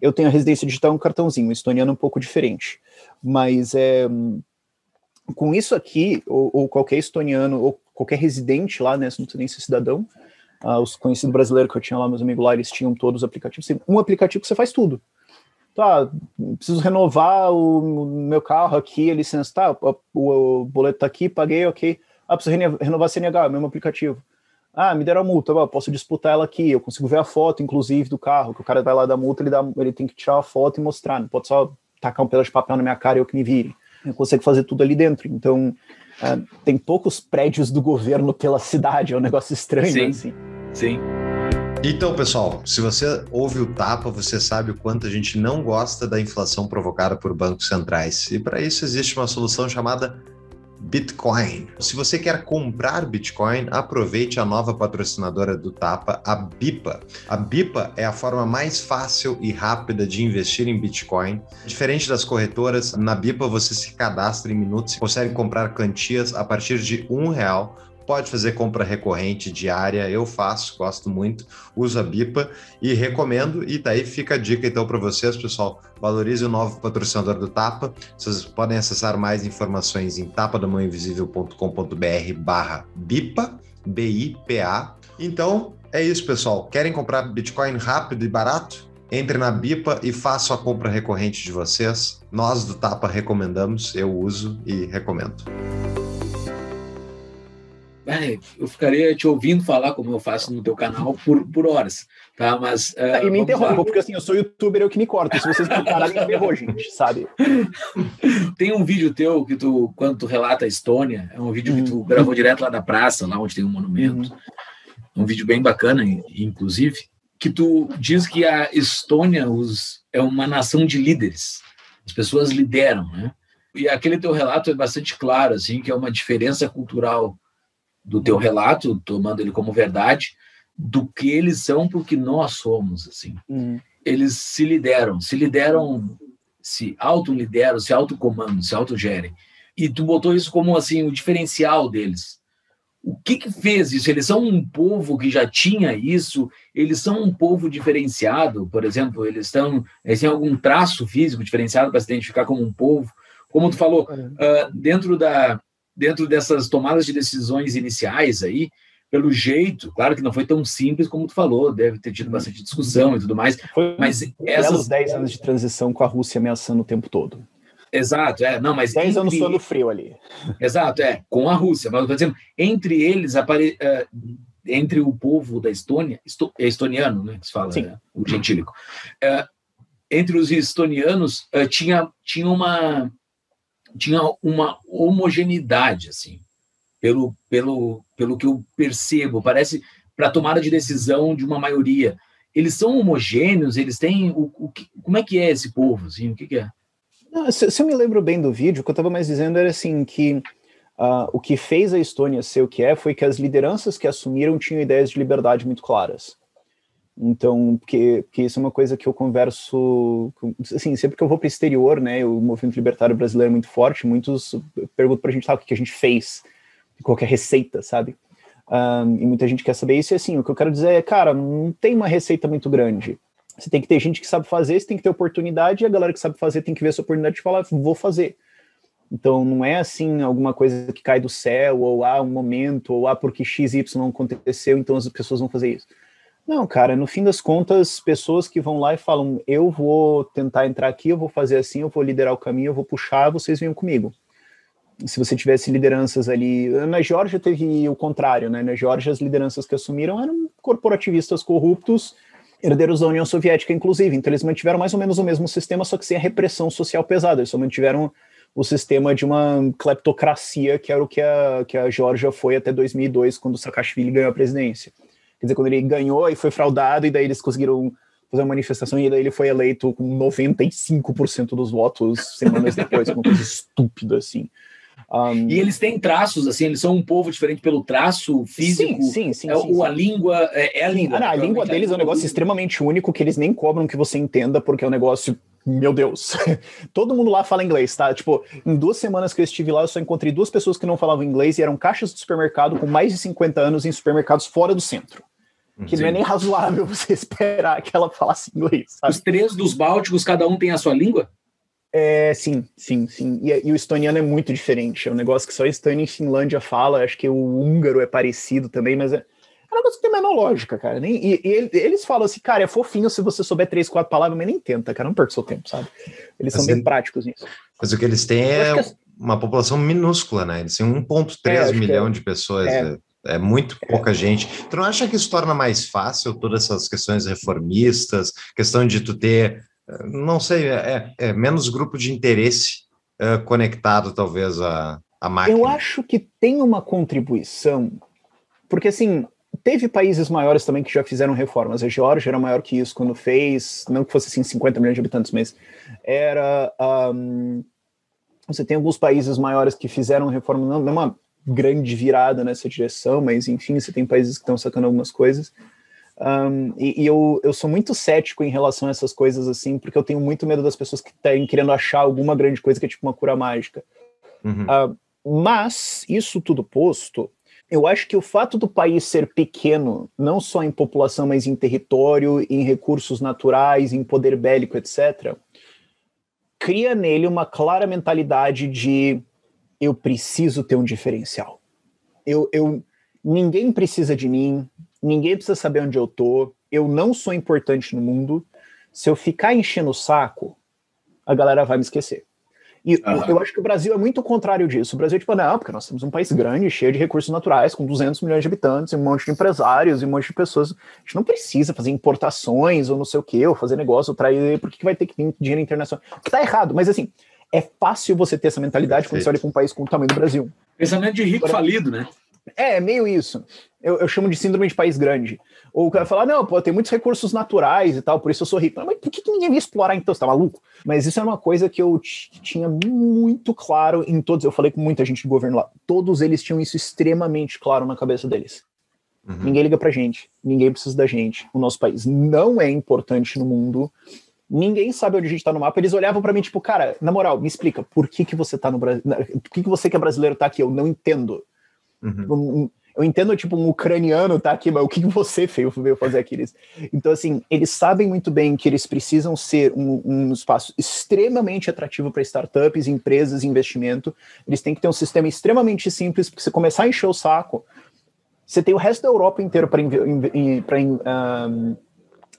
Eu tenho a residência digital, um cartãozinho, o estoniano é um pouco diferente. Mas é, com isso aqui, ou, ou qualquer estoniano, ou qualquer residente lá, né, não precisa nem ser cidadão, Uh, os conhecidos brasileiros que eu tinha lá, meus amigos lá, eles tinham todos os aplicativos. Um aplicativo que você faz tudo. Tá, preciso renovar o meu carro aqui, a licença, tá, o, o, o boleto tá aqui, paguei, ok. Ah, preciso renovar a CNH, mesmo aplicativo. Ah, me deram a multa, eu posso disputar ela aqui, eu consigo ver a foto, inclusive, do carro, que o cara vai lá da multa, ele, dá, ele tem que tirar a foto e mostrar, não pode só tacar um pedaço de papel na minha cara e eu que me vire. Eu consigo fazer tudo ali dentro, então uh, tem poucos prédios do governo pela cidade, é um negócio estranho, Sim. assim. Sim. Então, pessoal, se você ouve o tapa, você sabe o quanto a gente não gosta da inflação provocada por bancos centrais. E para isso existe uma solução chamada Bitcoin. Se você quer comprar Bitcoin, aproveite a nova patrocinadora do Tapa, a Bipa. A Bipa é a forma mais fácil e rápida de investir em Bitcoin. Diferente das corretoras, na Bipa você se cadastra em minutos e consegue comprar quantias a partir de um real pode fazer compra recorrente diária, eu faço, gosto muito, uso a Bipa e recomendo. E daí fica a dica então para vocês, pessoal, valorize o novo patrocinador do Tapa. Vocês podem acessar mais informações em tapadamãoinvisível.com.br barra Bipa, B-I-P-A. Então, é isso, pessoal. Querem comprar Bitcoin rápido e barato? Entre na Bipa e façam a compra recorrente de vocês. Nós do Tapa recomendamos, eu uso e recomendo. Ai, eu ficaria te ouvindo falar, como eu faço no teu canal, por, por horas, tá? Mas. Uh, e me interrompa, porque assim, eu sou youtuber, eu que me corto. Se vocês me pararem, me ferrou, gente, sabe? Tem um vídeo teu que tu, quando tu relata a Estônia, é um vídeo uhum. que tu gravou direto lá da praça, lá onde tem um monumento. Uhum. Um vídeo bem bacana, inclusive, que tu diz que a Estônia os, é uma nação de líderes. As pessoas lideram, né? E aquele teu relato é bastante claro, assim, que é uma diferença cultural do teu relato, tomando ele como verdade, do que eles são porque nós somos, assim. Uhum. Eles se lideram, se lideram, se autolideram, se autocomandam, se autogerem. E tu botou isso como, assim, o diferencial deles. O que que fez isso? Eles são um povo que já tinha isso? Eles são um povo diferenciado, por exemplo? Eles, estão, eles têm algum traço físico diferenciado para se identificar como um povo? Como tu falou, uh, dentro, da, dentro dessas tomadas de decisões iniciais aí, pelo jeito, claro que não foi tão simples como tu falou, deve ter tido bastante discussão e tudo mais, foi mas essas 10 anos de transição com a Rússia ameaçando o tempo todo. Exato, é, não, mas 10 entre... anos suando frio ali. Exato, é, com a Rússia, mas eu tô dizendo, entre eles apare... Uh, entre o povo da Estônia, esto... é estoniano, né, que se fala, né, o gentílico. Uh, entre os estonianos uh, tinha tinha uma tinha uma homogeneidade, assim, pelo, pelo, pelo que eu percebo. Parece para tomada de decisão de uma maioria. Eles são homogêneos, eles têm. O, o como é que é esse povo? Assim, o que, que é? Não, se, se, eu me lembro bem do vídeo, o que eu estava mais dizendo era assim que uh, o que fez a Estônia ser o que é foi que as lideranças que assumiram tinham ideias de liberdade muito claras. Então, porque, porque isso é uma coisa que eu converso, assim, sempre que eu vou para o exterior, né, o movimento libertário brasileiro é muito forte, muitos perguntam para a gente, sabe, o que a gente fez, qualquer é receita, sabe? Um, e muita gente quer saber isso, e assim, o que eu quero dizer é, cara, não tem uma receita muito grande. Você tem que ter gente que sabe fazer, você tem que ter oportunidade, e a galera que sabe fazer tem que ver essa oportunidade e falar, vou fazer. Então, não é assim alguma coisa que cai do céu, ou há ah, um momento, ou há ah, porque XY aconteceu, então as pessoas vão fazer isso não, cara, no fim das contas, pessoas que vão lá e falam: eu vou tentar entrar aqui, eu vou fazer assim, eu vou liderar o caminho, eu vou puxar, vocês venham comigo. Se você tivesse lideranças ali. Na Geórgia teve o contrário, né? Na Geórgia, as lideranças que assumiram eram corporativistas corruptos, herdeiros da União Soviética, inclusive. Então, eles mantiveram mais ou menos o mesmo sistema, só que sem a repressão social pesada. Eles só mantiveram o sistema de uma cleptocracia, que era o que a, que a Geórgia foi até 2002, quando Saakashvili ganhou a presidência. Quer dizer, quando ele ganhou e foi fraudado, e daí eles conseguiram fazer uma manifestação, e daí ele foi eleito com 95% dos votos semanas depois, uma coisa estúpida assim. Um, e eles têm traços, assim, eles são um povo diferente pelo traço físico. Sim, sim, sim. É, sim, ou a língua é, é a língua. Ah, não, a língua deles é um negócio extremamente único que eles nem cobram que você entenda, porque é um negócio. Meu Deus, todo mundo lá fala inglês, tá? Tipo, em duas semanas que eu estive lá, eu só encontrei duas pessoas que não falavam inglês e eram caixas de supermercado com mais de 50 anos em supermercados fora do centro que Sim. não é nem razoável você esperar que ela falasse inglês. Sabe? Os três dos Bálticos, cada um tem a sua língua? É, sim, sim, sim. E, e, o estoniano é muito diferente. É um negócio que só Estônia e Finlândia fala. Acho que o húngaro é parecido também, mas é, é um negócio que tem menor lógica, cara. Nem, e, e, eles falam assim, cara, é fofinho se você souber três, quatro palavras, mas nem tenta, cara. Não perca seu tempo, sabe? Eles são bem práticos nisso. Mas o que eles têm é uma população minúscula, né? Eles têm 1,3 é, milhão é, de pessoas. É. Né? é muito pouca gente. Tu não acha que isso torna mais fácil todas essas questões reformistas, questão de tu ter, não sei, é, é menos grupo de interesse uh, conectado talvez a, a máquina? Eu acho que tem uma contribuição, porque assim, teve países maiores também que já fizeram reformas. A Geórgia era maior que isso quando fez, não que fosse assim 50 milhões de habitantes, mas era... Um, você tem alguns países maiores que fizeram reforma, não, não uma grande virada nessa direção, mas enfim, você tem países que estão sacando algumas coisas. Um, e, e eu, eu sou muito cético em relação a essas coisas assim, porque eu tenho muito medo das pessoas que estão querendo achar alguma grande coisa que é tipo uma cura mágica. Uhum. Uh, mas, isso tudo posto, eu acho que o fato do país ser pequeno, não só em população, mas em território, em recursos naturais, em poder bélico, etc., cria nele uma clara mentalidade de eu preciso ter um diferencial. Eu, eu, ninguém precisa de mim, ninguém precisa saber onde eu tô, eu não sou importante no mundo. Se eu ficar enchendo o saco, a galera vai me esquecer. E Aham. eu acho que o Brasil é muito o contrário disso. O Brasil é tipo, não, porque nós temos um país grande, cheio de recursos naturais, com 200 milhões de habitantes, e um monte de empresários, e um monte de pessoas. A gente não precisa fazer importações ou não sei o quê, ou fazer negócio, ou trair, porque que vai ter que vir dinheiro internacional? Que tá errado, mas assim, é fácil você ter essa mentalidade quando você olha para um país com o tamanho do Brasil. Pensamento de rico falido, né? É, é meio isso. Eu, eu chamo de síndrome de país grande. Ou o cara fala, não, pô, tem muitos recursos naturais e tal, por isso eu sou rico. Mas por que, que ninguém ia explorar então? Você tá maluco? Mas isso é uma coisa que eu tinha muito claro em todos. Eu falei com muita gente do governo lá. Todos eles tinham isso extremamente claro na cabeça deles. Uhum. Ninguém liga pra gente. Ninguém precisa da gente. O nosso país não é importante no mundo. Ninguém sabe onde a gente tá no mapa. Eles olhavam pra mim, tipo, cara, na moral, me explica, por que, que você tá no Brasil? Por que, que você que é brasileiro tá aqui? Eu não entendo. Uhum. Eu entendo, tipo, um ucraniano tá aqui, mas o que você veio, fazer aqui? Então, assim, eles sabem muito bem que eles precisam ser um, um espaço extremamente atrativo para startups, empresas, investimento. Eles têm que ter um sistema extremamente simples, porque se começar a encher o saco, você tem o resto da Europa inteiro para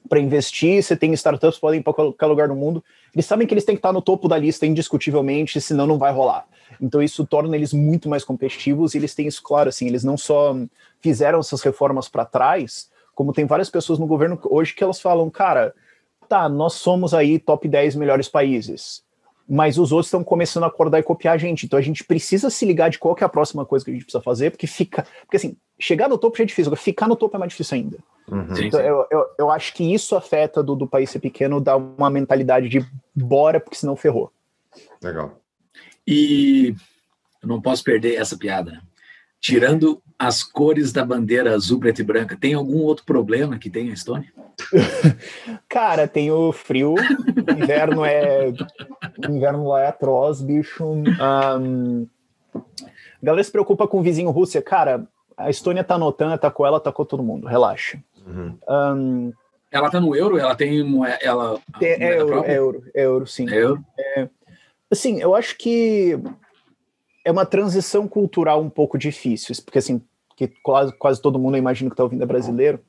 para investir, você tem startups podem ir para qualquer lugar do mundo. Eles sabem que eles têm que estar no topo da lista indiscutivelmente, senão não vai rolar. Então isso torna eles muito mais competitivos e eles têm isso claro, assim, eles não só fizeram essas reformas para trás, como tem várias pessoas no governo hoje que elas falam, cara, tá, nós somos aí top 10 melhores países, mas os outros estão começando a acordar e copiar a gente, então a gente precisa se ligar de qual que é a próxima coisa que a gente precisa fazer, porque fica, porque assim, chegar no topo já é difícil, agora ficar no topo é mais difícil ainda. Uhum. Sim, Então, eu, eu, eu acho que isso afeta do, do país ser pequeno, dá uma mentalidade de bora, porque senão ferrou. Legal. E eu não posso perder essa piada. né? Tirando as cores da bandeira azul, preta e branca, tem algum outro problema que tem a Estônia? Cara, tem o frio, o inverno é. O inverno lá é atroz, bicho. Ahn, a galera se preocupa com o vizinho Rússia. Cara, a Estônia tá anotando, atacou ela, atacou todo mundo, relaxa. Uhum. Ahn, Ela tá no euro? Ela tem ela a é, é euro, é euro, é euro, sim. É euro? Assim, eu acho que é uma transição cultural um pouco difícil, porque assim, que quase, quase todo mundo, eu imagino que está ouvindo é brasileiro,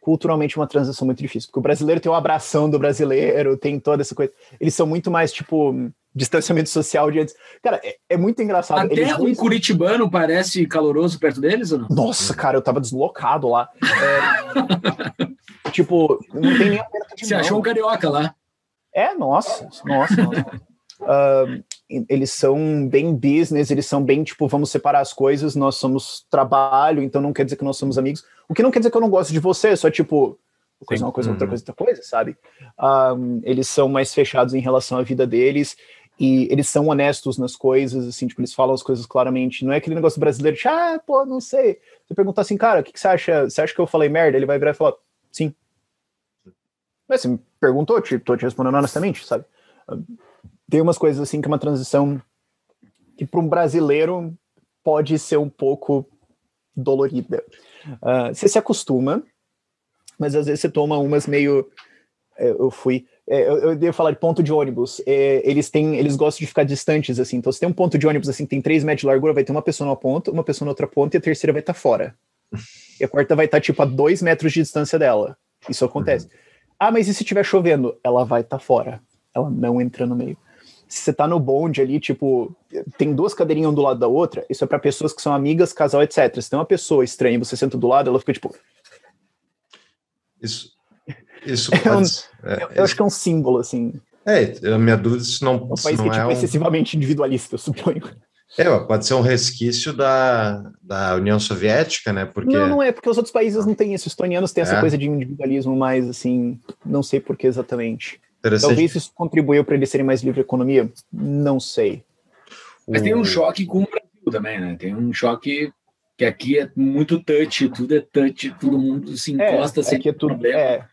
culturalmente é uma transição muito difícil, porque o brasileiro tem o abração do brasileiro, tem toda essa coisa. Eles são muito mais, tipo, distanciamento social de antes. Cara, é, é muito engraçado. Eles Até um dois- curitibano parece caloroso perto deles ou não? Nossa, cara, eu tava deslocado lá. É, tipo, não tem nem aperto de Você mão. achou um carioca lá? É, nossa, nossa, nossa. Ah, eles são bem business, eles são bem tipo, vamos separar as coisas, nós somos trabalho, então não quer dizer que nós somos amigos. O que não quer dizer que eu não gosto de você, só tipo, uma coisa é uma coisa, outra Uhum. coisa é outra coisa, sabe? Eles são mais fechados em relação à vida deles e eles são honestos nas coisas, assim, tipo, eles falam as coisas claramente. Não é aquele negócio brasileiro de, ah, pô, não sei. Você perguntar assim, cara, o que, que você acha? Você acha que eu falei merda? Ele vai virar e falar, sim. Mas você me perguntou, te, tô te respondendo honestamente, sabe? Tem umas coisas assim que é uma transição que para um brasileiro pode ser um pouco dolorida. Ah, você se acostuma, mas às vezes você toma umas meio. é, Eu fui. é, Eu, eu ia falar de ponto de ônibus. É, Eles têm, eles gostam de ficar distantes assim. Então, se tem um ponto de ônibus assim, que tem 3 metros de largura, vai ter uma pessoa numa ponta, uma pessoa na outra ponta e a terceira vai estar fora. E a quarta vai estar tipo a 2 metros de distância dela. Isso acontece. Ah, mas e se estiver chovendo? Ela vai estar fora. Ela não entra no meio. Se você tá no bonde ali, tipo, tem duas cadeirinhas um do lado da outra, isso é para pessoas que são amigas, casal, etc. Se tem uma pessoa estranha e você senta do lado, ela fica tipo. Isso, isso É um- pode. é, Eu, eu acho que é um símbolo, assim. é, a minha dúvida se não, É um país que não é é tipo, um, excessivamente individualista, eu suponho. é, pode ser um resquício da, da União Soviética, né? Porque Não, não é, porque os outros países não têm isso. Os estonianos têm essa É? coisa de individualismo mais, assim, não sei por que exatamente. Talvez isso contribuiu para eles serem mais livre economia? Não sei. Mas tem um choque com o Brasil também, né? Tem um choque que aqui é muito touch, tudo é touch, todo mundo se É, encosta sem é que é tudo. problema. É,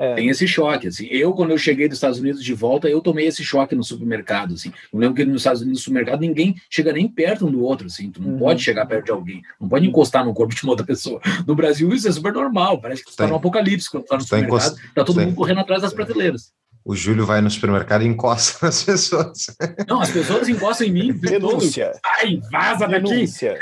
é. Tem esse choque, assim. Eu, quando eu cheguei dos Estados Unidos de volta, eu tomei esse choque no supermercado, assim. Eu lembro que nos Estados Unidos, no supermercado, ninguém chega nem perto um do outro, assim. Tu não Uhum. pode chegar perto de alguém. Não pode encostar no corpo de uma outra pessoa. No Brasil, isso é super normal. Parece que tu tá no apocalipse quando tu tá no Tá supermercado. encost- Tá todo Tem. mundo correndo atrás das prateleiras. O Júlio vai no supermercado e encosta nas pessoas. Não, as pessoas encostam em mim. o. Denúncia. Ai, vaza daqui! Denúncia.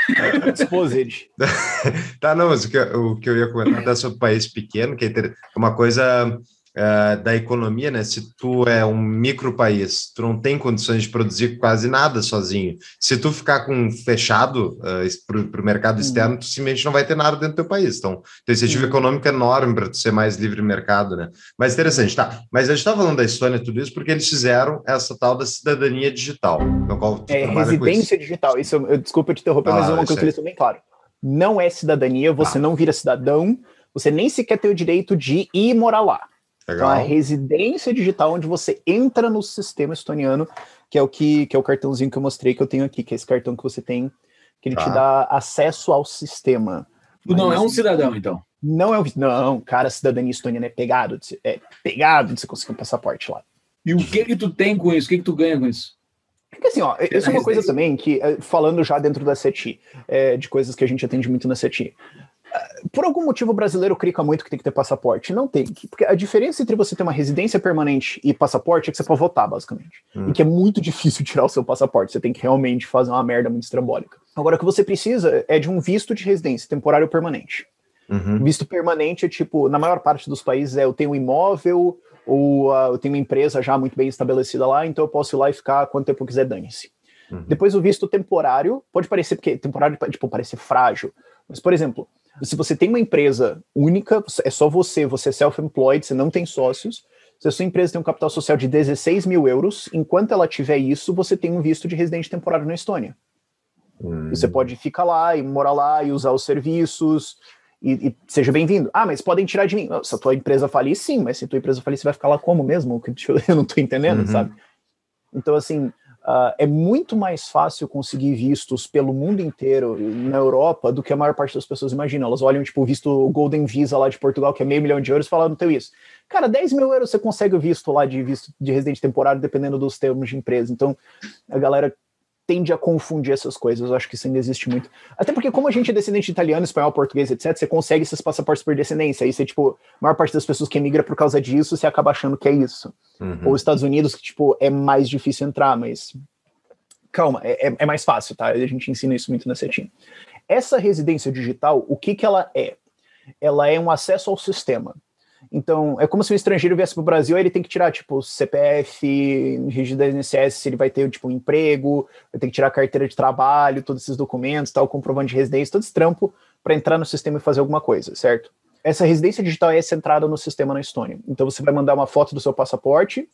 Exposed. Tá, não, mas o que, eu- o que eu ia comentar é sobre país pequeno, que é uma coisa uh, da economia, né? Se tu é um micro país, tu não tem condições de produzir quase nada sozinho. Se tu ficar com fechado uh, para o mercado externo, tu simplesmente não vai ter nada dentro do teu país. Então, tem incentivo uhum. econômico enorme para tu ser mais livre mercado, né? Mas interessante, tá? Mas a gente está falando da Estônia tudo isso porque eles fizeram essa tal da cidadania digital, no qual tu é residência digital. Isso, eu, desculpa te interromper, ah, mas é uma coisa que eles estão bem claro. Não é cidadania, você ah. não vira cidadão, você nem sequer tem o direito de ir morar lá. Legal. Então, a residência digital onde você entra no sistema estoniano, que é o que, que é o cartãozinho que eu mostrei que eu tenho aqui, que é esse cartão que você tem, que ele te tá. dá acesso ao sistema. Tu não é um cidadão, então? Não é um. Não, cara, a cidadania estoniana é pegado, de, é pegado de você conseguir um passaporte lá. E o que que tu tem com isso? O que que tu ganha com isso? Porque assim, ó, isso é uma coisa também que, eh, falando já dentro da CETI, é, de coisas que a gente atende muito na CETI, por algum motivo o brasileiro clica muito que tem que ter passaporte. Não tem. Porque a diferença entre você ter uma residência permanente e passaporte é que você pode votar, basicamente. Hum. E que é muito difícil tirar o seu passaporte. Você tem que realmente fazer uma merda muito estrambólica. Agora, o que você precisa é de um visto de residência temporário permanente. Uhum. Visto permanente é tipo, na maior parte dos países é eu tenho um imóvel ou uh, eu tenho uma empresa já muito bem estabelecida lá, então eu posso ir lá e ficar quanto tempo eu quiser, dane-se. Uhum. Depois o visto temporário, pode parecer, porque temporário, tipo, parece frágil. Mas, por exemplo, se você tem uma empresa única, é só você, você é self-employed, você não tem sócios. Se a sua empresa tem um capital social de 16 mil euros, enquanto ela tiver isso, você tem um visto de residente temporário na Estônia. Hum. Você pode ficar lá e morar lá e usar os serviços e, e seja bem-vindo. Ah, mas podem tirar de mim. Se a tua empresa falir, sim, mas se a tua empresa falir, você vai ficar lá como mesmo? Eu não estou entendendo, uhum. sabe? Então, assim, Uh, é muito mais fácil conseguir vistos pelo mundo inteiro na Europa do que a maior parte das pessoas imaginam. Elas olham, tipo, o visto Golden Visa lá de Portugal, que é meio milhão de euros, e falam, não tenho isso. Cara, 10 mil euros você consegue o visto lá de visto de residente temporário, dependendo dos termos de empresa. Então, a galera tende a confundir essas coisas. Eu acho que isso ainda existe muito. Até porque, como a gente é descendente de italiano, espanhol, português, etc., você consegue esses passaportes por descendência. Aí você, tipo, a maior parte das pessoas que emigra por causa disso, você acaba achando que é isso. Uhum. Ou Estados Unidos, que, tipo, é mais difícil entrar, mas. Calma, é, é, é mais fácil, tá? A gente ensina isso muito na CETIM. Essa residência digital, o que, que ela é? Ela é um acesso ao sistema. Então, é como se um estrangeiro viesse para o Brasil, aí ele tem que tirar, tipo, CPF, registro da INSS, ele vai ter, tipo, um emprego, vai ter que tirar carteira de trabalho, todos esses documentos, tal, comprovante de residência, todo esse trampo para entrar no sistema e fazer alguma coisa, certo? Essa residência digital é centrada no sistema na Estônia. Então, você vai mandar uma foto do seu passaporte,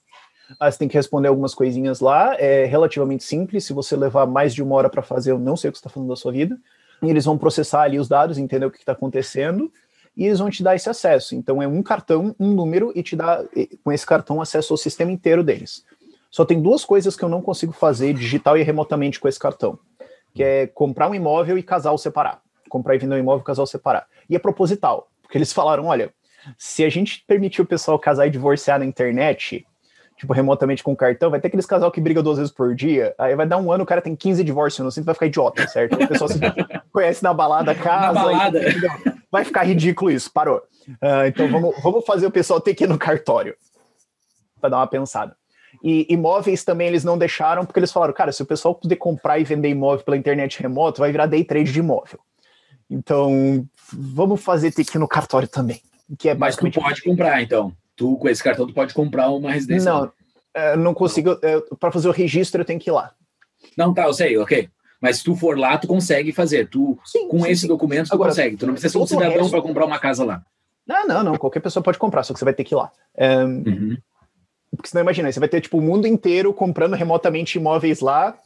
você tem que responder algumas coisinhas lá, é relativamente simples, se você levar mais de uma hora para fazer, eu não sei o que você está falando da sua vida, e eles vão processar ali os dados, entender o que está acontecendo, e eles vão te dar esse acesso. Então é um cartão, um número, e te dá com esse cartão acesso ao sistema inteiro deles. Só tem duas coisas que eu não consigo fazer digital e remotamente com esse cartão, que é comprar um imóvel e casal separar. Comprar e vender um imóvel e casal separar. E é proposital, porque eles falaram, olha, se a gente permitir o pessoal casar e divorciar na internet, tipo, remotamente com cartão, vai ter aqueles casal que briga duas vezes por dia, aí vai dar um ano, o cara tem 15 divórcios, não sei, vai ficar idiota, certo? O pessoal se conhece na balada, casa. Na balada. E, vai ficar ridículo isso, parou. Uh, então vamos, vamos fazer o pessoal ter que ir no cartório para dar uma pensada. E imóveis também eles não deixaram, porque eles falaram, cara, se o pessoal puder comprar e vender imóvel pela internet remoto, vai virar day trade de imóvel. Então, vamos fazer ter que ir no cartório também. Que é Mas tu pode comprar, então. Tu, com esse cartão, tu pode comprar uma residência. Não, é, não consigo. Para fazer o registro, eu tenho que ir lá. Não, tá, eu sei, ok. Mas se tu for lá, tu consegue fazer. Tu, sim, com sim, esse sim. documento, tu Agora, consegue. Tu não precisa ser um cidadão resto... para comprar uma casa lá. Não, não, não. Qualquer pessoa pode comprar, só que você vai ter que ir lá. É... Uhum. Porque senão, imagina, você vai ter tipo o mundo inteiro comprando remotamente imóveis lá.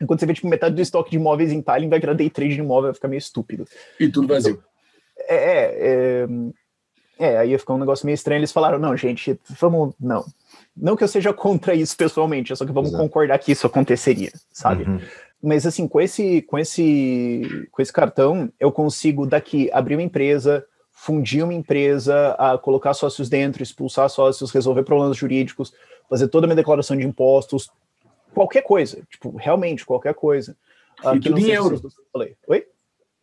Enquanto você vê tipo metade do estoque de imóveis em Tallinn, vai virar day trade de imóvel, vai ficar meio estúpido. E tudo vazio. É, é, é, é, aí ia ficar um negócio meio estranho. Eles falaram, não, gente, vamos. Não. Não que eu seja contra isso pessoalmente, só que vamos Exato. concordar que isso aconteceria, sabe? Uhum. Mas assim, com esse, com esse, com esse cartão, eu consigo daqui abrir uma empresa, fundir uma empresa, a colocar sócios dentro, expulsar sócios, resolver problemas jurídicos, fazer toda a minha declaração de impostos, qualquer coisa, tipo, realmente qualquer coisa. Ah, e tudo em euro. Falei. Oi?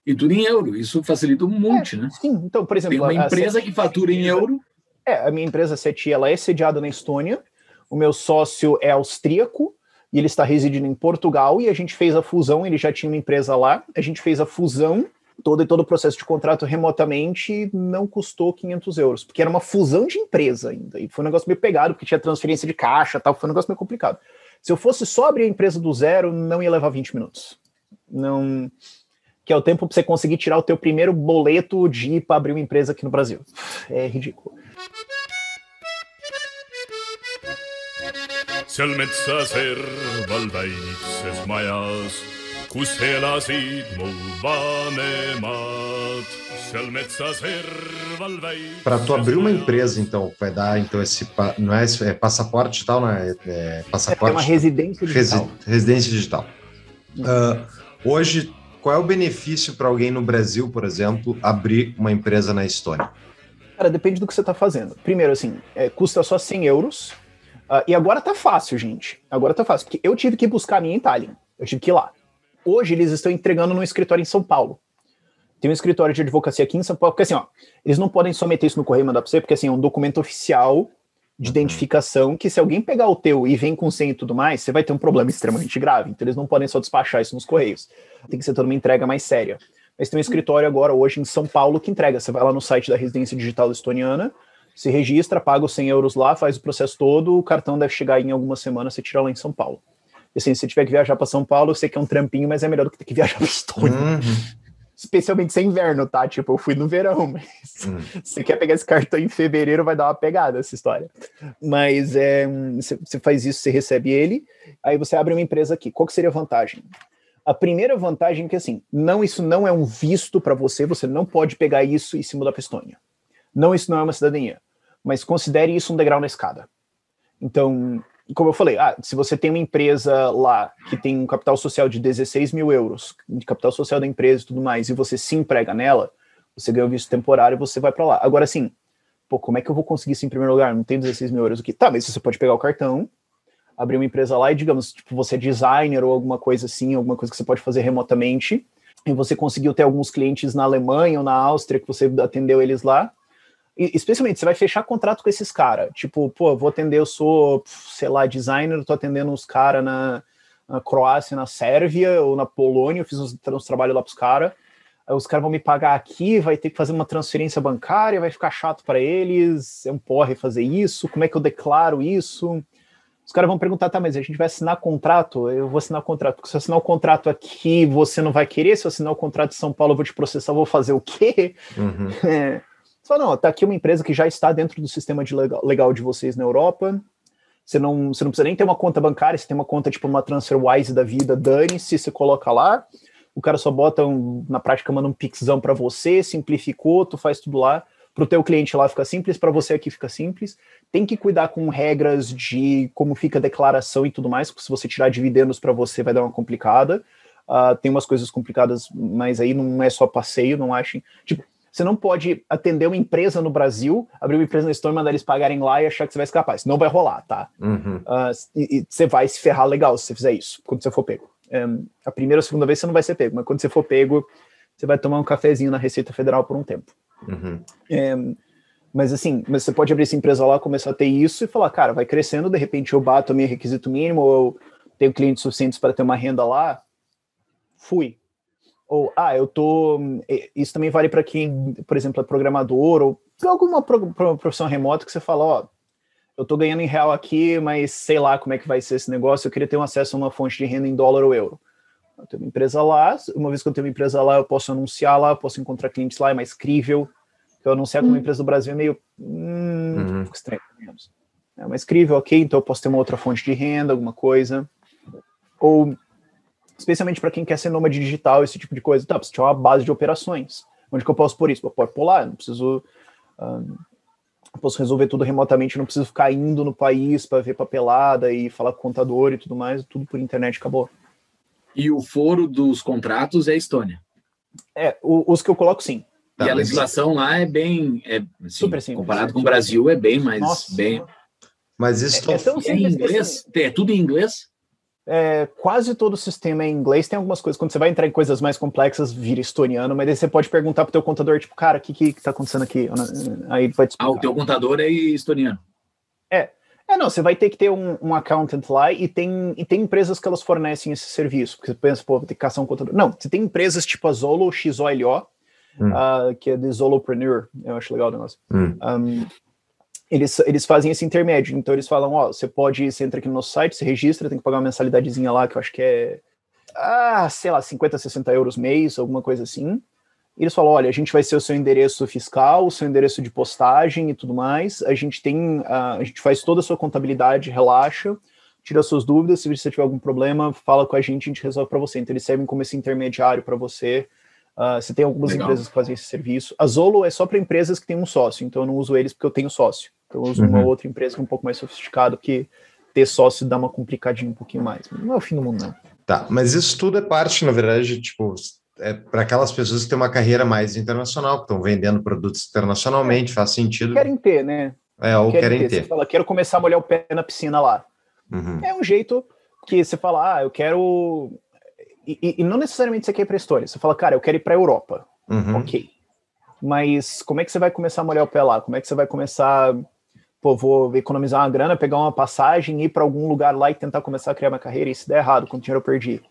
E tudo em euro. Isso facilita um monte, é, né? Sim, então, por exemplo. Tem uma empresa que fatura em euro. É, a minha empresa CETI, ela é sediada na Estônia, o meu sócio é austríaco, e ele está residindo em Portugal, e a gente fez a fusão, ele já tinha uma empresa lá, a gente fez a fusão todo e todo o processo de contrato remotamente não custou 500 euros, porque era uma fusão de empresa ainda, e foi um negócio meio pegado, porque tinha transferência de caixa tal, foi um negócio meio complicado. Se eu fosse só abrir a empresa do zero, não ia levar 20 minutos. Não... Que é o tempo para você conseguir tirar o teu primeiro boleto de ir para abrir uma empresa aqui no Brasil. É ridículo. Seal metsas serval väikses majas, kus elasid mu vanemad. Seal metsas serval väikses Para tu abrir uma empresa, então, vai dar então esse não é, é passaporte e tal, não é, é É passaporte uma residência Resi- digital. residência digital. Ah, hoje, qual é o benefício para alguém no Brasil, por exemplo, abrir uma empresa na Estônia? Cara, depende do que você está fazendo. Primeiro, assim, é, custa só 100 euros. Ah, e agora tá fácil, gente. Agora tá fácil. Porque eu tive que buscar a minha em Tallinn. Eu tive que ir lá. Hoje eles estão entregando num escritório em São Paulo. Tem um escritório de advocacia aqui em São Paulo. Porque assim, ó, eles não podem só meter isso no correio e mandar pra você, porque assim, é um documento oficial de identificação que se alguém pegar o teu e vem com senha e tudo mais, você vai ter um problema extremamente grave. Então eles não podem só despachar isso nos correios. Tem que ser toda uma entrega mais séria. Mas tem um escritório agora hoje em São Paulo que entrega. Você vai lá no site da Residência Digital Estoniana, se registra, paga os 100 euros lá, faz o processo todo, o cartão deve chegar em algumas semanas, você tira lá em São Paulo. E assim, se você tiver que viajar para São Paulo, eu sei que é um trampinho, mas é melhor do que ter que viajar para Estônia. Uhum. Especialmente se é inverno, tá? Tipo, eu fui no verão, mas Hum. se você quer pegar esse cartão em fevereiro, vai dar uma pegada essa história. Mas é, você você faz isso, você recebe ele, aí você abre uma empresa aqui. Qual que seria a vantagem? A primeira vantagem é que assim, não isso não é um visto para você, você não pode pegar isso e se mudar para Estônia. Não, isso não é uma cidadania, mas considere isso um degrau na escada. Então, como eu falei, ah, se você tem uma empresa lá que tem um capital social de 16 mil euros, de capital social da empresa e tudo mais, e você se emprega nela, você ganha o visto temporário e você vai para lá. Agora sim, pô, como é que eu vou conseguir isso em primeiro lugar? Não tem 16 mil euros aqui. Tá, mas você pode pegar o cartão, abrir uma empresa lá e, digamos, tipo, você é designer ou alguma coisa assim, alguma coisa que você pode fazer remotamente, e você conseguiu ter alguns clientes na Alemanha ou na Áustria que você atendeu eles lá. Especialmente, você vai fechar contrato com esses caras. Tipo, pô, vou atender, eu sou, sei lá, designer, tô atendendo uns caras na, na Croácia, na Sérvia ou na Polônia, eu fiz uns, uns trabalhos lá pros caras. Os caras vão me pagar aqui, vai ter que fazer uma transferência bancária, vai ficar chato para eles, é um porre fazer isso, como é que eu declaro isso? Os caras vão perguntar, tá, mas a gente vai assinar contrato? Eu vou assinar contrato. Porque se eu assinar o contrato aqui, você não vai querer. Se eu assinar o contrato de São Paulo, eu vou te processar, eu vou fazer o quê? Uhum. É. Só não, tá aqui uma empresa que já está dentro do sistema de legal, legal de vocês na Europa. Você não, você não precisa nem ter uma conta bancária, você tem uma conta tipo uma TransferWise da vida, dane-se, você coloca lá. O cara só bota, um, na prática, manda um pixão para você, simplificou, tu faz tudo lá. Para o teu cliente lá fica simples, para você aqui fica simples. Tem que cuidar com regras de como fica a declaração e tudo mais, porque se você tirar dividendos para você vai dar uma complicada. Uh, tem umas coisas complicadas, mas aí não é só passeio, não achem. Tipo, você não pode atender uma empresa no Brasil, abrir uma empresa na Estônia, mandar eles pagarem lá e achar que você vai escapar. Isso não vai rolar, tá? Uhum. Uh, e, e você vai se ferrar legal se você fizer isso, quando você for pego. Um, a primeira ou segunda vez você não vai ser pego, mas quando você for pego, você vai tomar um cafezinho na Receita Federal por um tempo. Uhum. É, mas assim, mas você pode abrir essa empresa lá, começar a ter isso e falar, cara, vai crescendo, de repente eu bato o meu requisito mínimo, ou eu tenho clientes suficientes para ter uma renda lá, fui. Ou, ah, eu tô. Isso também vale para quem, por exemplo, é programador, ou alguma profissão remota que você fala, ó, eu tô ganhando em real aqui, mas sei lá como é que vai ser esse negócio, eu queria ter um acesso a uma fonte de renda em dólar ou euro. Eu tenho uma empresa lá, uma vez que eu tenho uma empresa lá, eu posso anunciar lá, eu posso encontrar clientes lá, é mais crível. Eu anunciar com uma empresa do Brasil é meio hum, Uhum. fica estranho. digamos. É mais crível, ok, então eu posso ter uma outra fonte de renda, alguma coisa. Ou, especialmente para quem quer ser nômade digital, esse tipo de coisa, tá, tiver uma base de operações. Onde que eu posso pôr isso? Eu posso pôr lá, eu não preciso. hum, eu posso resolver tudo remotamente, não preciso ficar indo no país para ver papelada e falar com o contador e tudo mais, tudo por internet acabou. E o foro dos contratos é a Estônia. É, o- os que eu coloco sim. Tá, e a mas- legislação lá é bem. É, assim, Super simples. Comparado com o Brasil, é bem mais. Nossa, bem, Mas isso é, é tão é que, assim, inglês? É tudo em inglês? É, quase todo o sistema é em inglês, tem algumas coisas, quando você vai entrar em coisas mais complexas, vira estoniano, mas aí você pode perguntar pro teu contador, tipo, cara, o que, que tá acontecendo aqui? Aí ele vai te Ah, o explicar. teu contador é estoniano. É, não, você vai ter que ter um, um accountant lá e tem, e tem empresas que elas fornecem esse serviço, porque você pensa, pô, vou ter que caçar um contador. Não, você tem empresas tipo a Zolo ou XOLO, Hum. ah, que é The Solopreneur, eu acho legal o negócio. Hum. Um, eles, eles fazem esse intermédio, então eles falam, ó, você pode, você entra aqui no nosso site, você registra, tem que pagar uma mensalidadezinha lá, que eu acho que é, ah, sei lá, 50, 60 euros mês, alguma coisa assim. E eles falam, olha, a gente vai ser o seu endereço fiscal, o seu endereço de postagem e tudo mais, a gente tem, ah, a gente faz toda a sua contabilidade, relaxa, tira suas dúvidas, se você tiver algum problema, fala com a gente, a gente resolve para você. Então eles servem como esse intermediário para você, ah, você tem algumas Legal. empresas que fazem esse serviço. A Zolo é só para empresas que têm um sócio, então eu não uso eles porque eu tenho sócio. Então eu uso uma Uhum. outra empresa que é um pouco mais sofisticada, que ter sócio dá uma complicadinha um pouquinho mais. Mas Não é o fim do mundo, não. Tá, mas isso tudo é parte, na verdade, tipo, é para aquelas pessoas que têm uma carreira mais internacional, que estão vendendo produtos internacionalmente, faz sentido. Querem ter, né? É, ou querem Você ter. fala, quero começar a molhar o pé na piscina lá. Uhum. É um jeito que você fala, ah, eu quero. E, e- não necessariamente você quer ir para a história. Você fala, cara, eu quero ir para a Europa. Uhum. Ok. Mas como é que você vai começar a molhar o pé lá? Como é que você vai começar. Pô, vou economizar uma grana, pegar uma passagem, ir para algum lugar lá e tentar começar a criar minha carreira. E se der errado, quanto dinheiro eu perdi?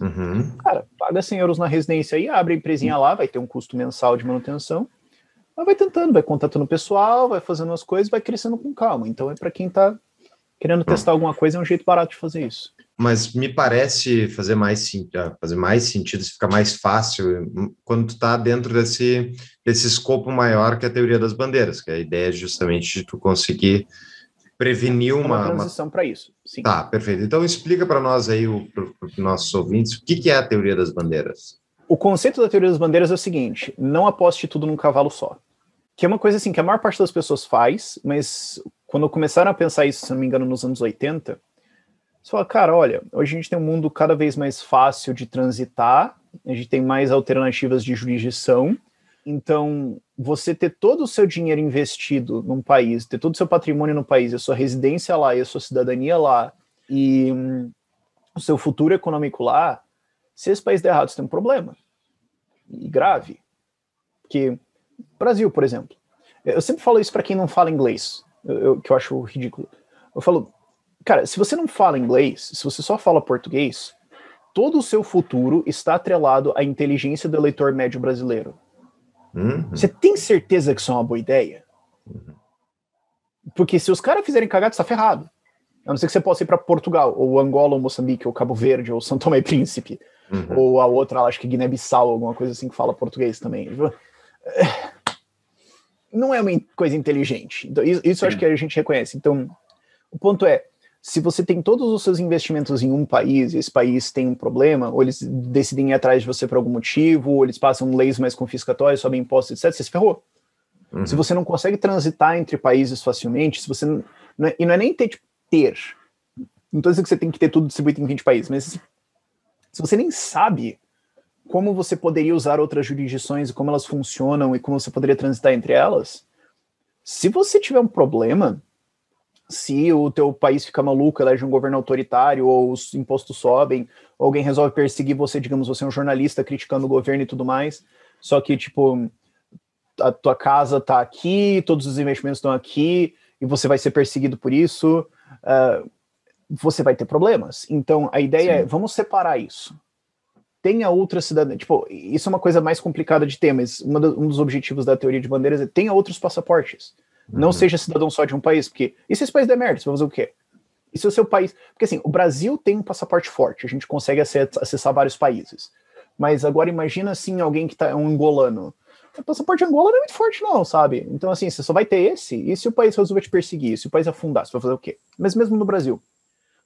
Uhum. Cara, paga 100 euros na residência aí, abre a empresinha lá, vai ter um custo mensal de manutenção. Mas vai tentando, vai contatando o pessoal, vai fazendo as coisas, vai crescendo com calma. Então é para quem tá querendo testar alguma coisa, é um jeito barato de fazer isso. Mas me parece fazer mais, ah, fazer mais sentido, fica mais fácil hum, quando tu tá dentro desse, desse escopo maior que é a teoria das bandeiras, que a ideia é justamente de tu conseguir prevenir É uma, uma, uma transição para isso. Sim. Tá, perfeito. Então explica para nós aí, para os nossos ouvintes, o que, que é a teoria das bandeiras. O conceito da teoria das bandeiras é o seguinte: não aposte tudo num cavalo só. Que é uma coisa assim que a maior parte das pessoas faz, mas quando começaram a pensar isso, se não me engano, nos anos 80, você fala, cara, olha, hoje a gente tem um mundo cada vez mais fácil de transitar, a gente tem mais alternativas de jurisdição. Então, você ter todo o seu dinheiro investido num país, ter todo o seu patrimônio no país, a sua residência lá e a sua cidadania lá, e hum, o seu futuro econômico lá, se esse país der errado, você tem um problema. E grave. Porque, Brasil, por exemplo, eu sempre falo isso para quem não fala inglês, eu- eu- que eu acho ridículo. Eu falo, cara, se você não fala inglês, se você só fala português, todo o seu futuro está atrelado à inteligência do eleitor médio brasileiro. Uhum. Você tem certeza que isso é uma boa ideia? Porque se os caras fizerem cagada, você tá ferrado. A não ser que você possa ir para Portugal, ou Angola, ou Moçambique, ou Cabo Verde, ou São Tomé e Príncipe, Uhum. ou a outra, acho que Guiné-Bissau, alguma coisa assim que fala português também. Não é uma coisa inteligente. Então, isso, isso acho que a gente reconhece. Então, o ponto é, se você tem todos os seus investimentos em um país e esse país tem um problema, ou eles decidem ir atrás de você por algum motivo, ou eles passam leis mais confiscatórias, sobem impostos, etc., você se ferrou. Uhum. Se você não consegue transitar entre países facilmente, se você não, não é- e não é nem ter, tipo, ter. Não estou dizendo que você tem que ter tudo distribuído em 20 países, mas se, se você nem sabe como você poderia usar outras jurisdições e como elas funcionam e como você poderia transitar entre elas, se você tiver um problema, se o teu país fica maluco, elege um governo autoritário, ou os impostos sobem, ou alguém resolve perseguir você, digamos, você é um jornalista criticando o governo e tudo mais, só que, tipo, a tua casa tá aqui, todos os investimentos estão aqui, e você vai ser perseguido por isso, ah, você vai ter problemas. Então, a ideia é, vamos separar isso. Tenha outra cidadania. Tipo, isso é uma coisa mais complicada de ter, mas um dos objetivos da teoria de bandeiras é tenha outros passaportes. Não Uhum. seja cidadão só de um país, porque e se esse país der merda, você vai fazer o quê? E se o seu país. Porque assim, o Brasil tem um passaporte forte, a gente consegue acess- acessar vários países. Mas agora imagina assim, alguém que tá é um angolano. O passaporte angolano não é muito forte, não, sabe? Então, assim, você só vai ter esse, e se o país resolver te perseguir, se o país afundar, você vai fazer o quê? Mas mesmo no Brasil.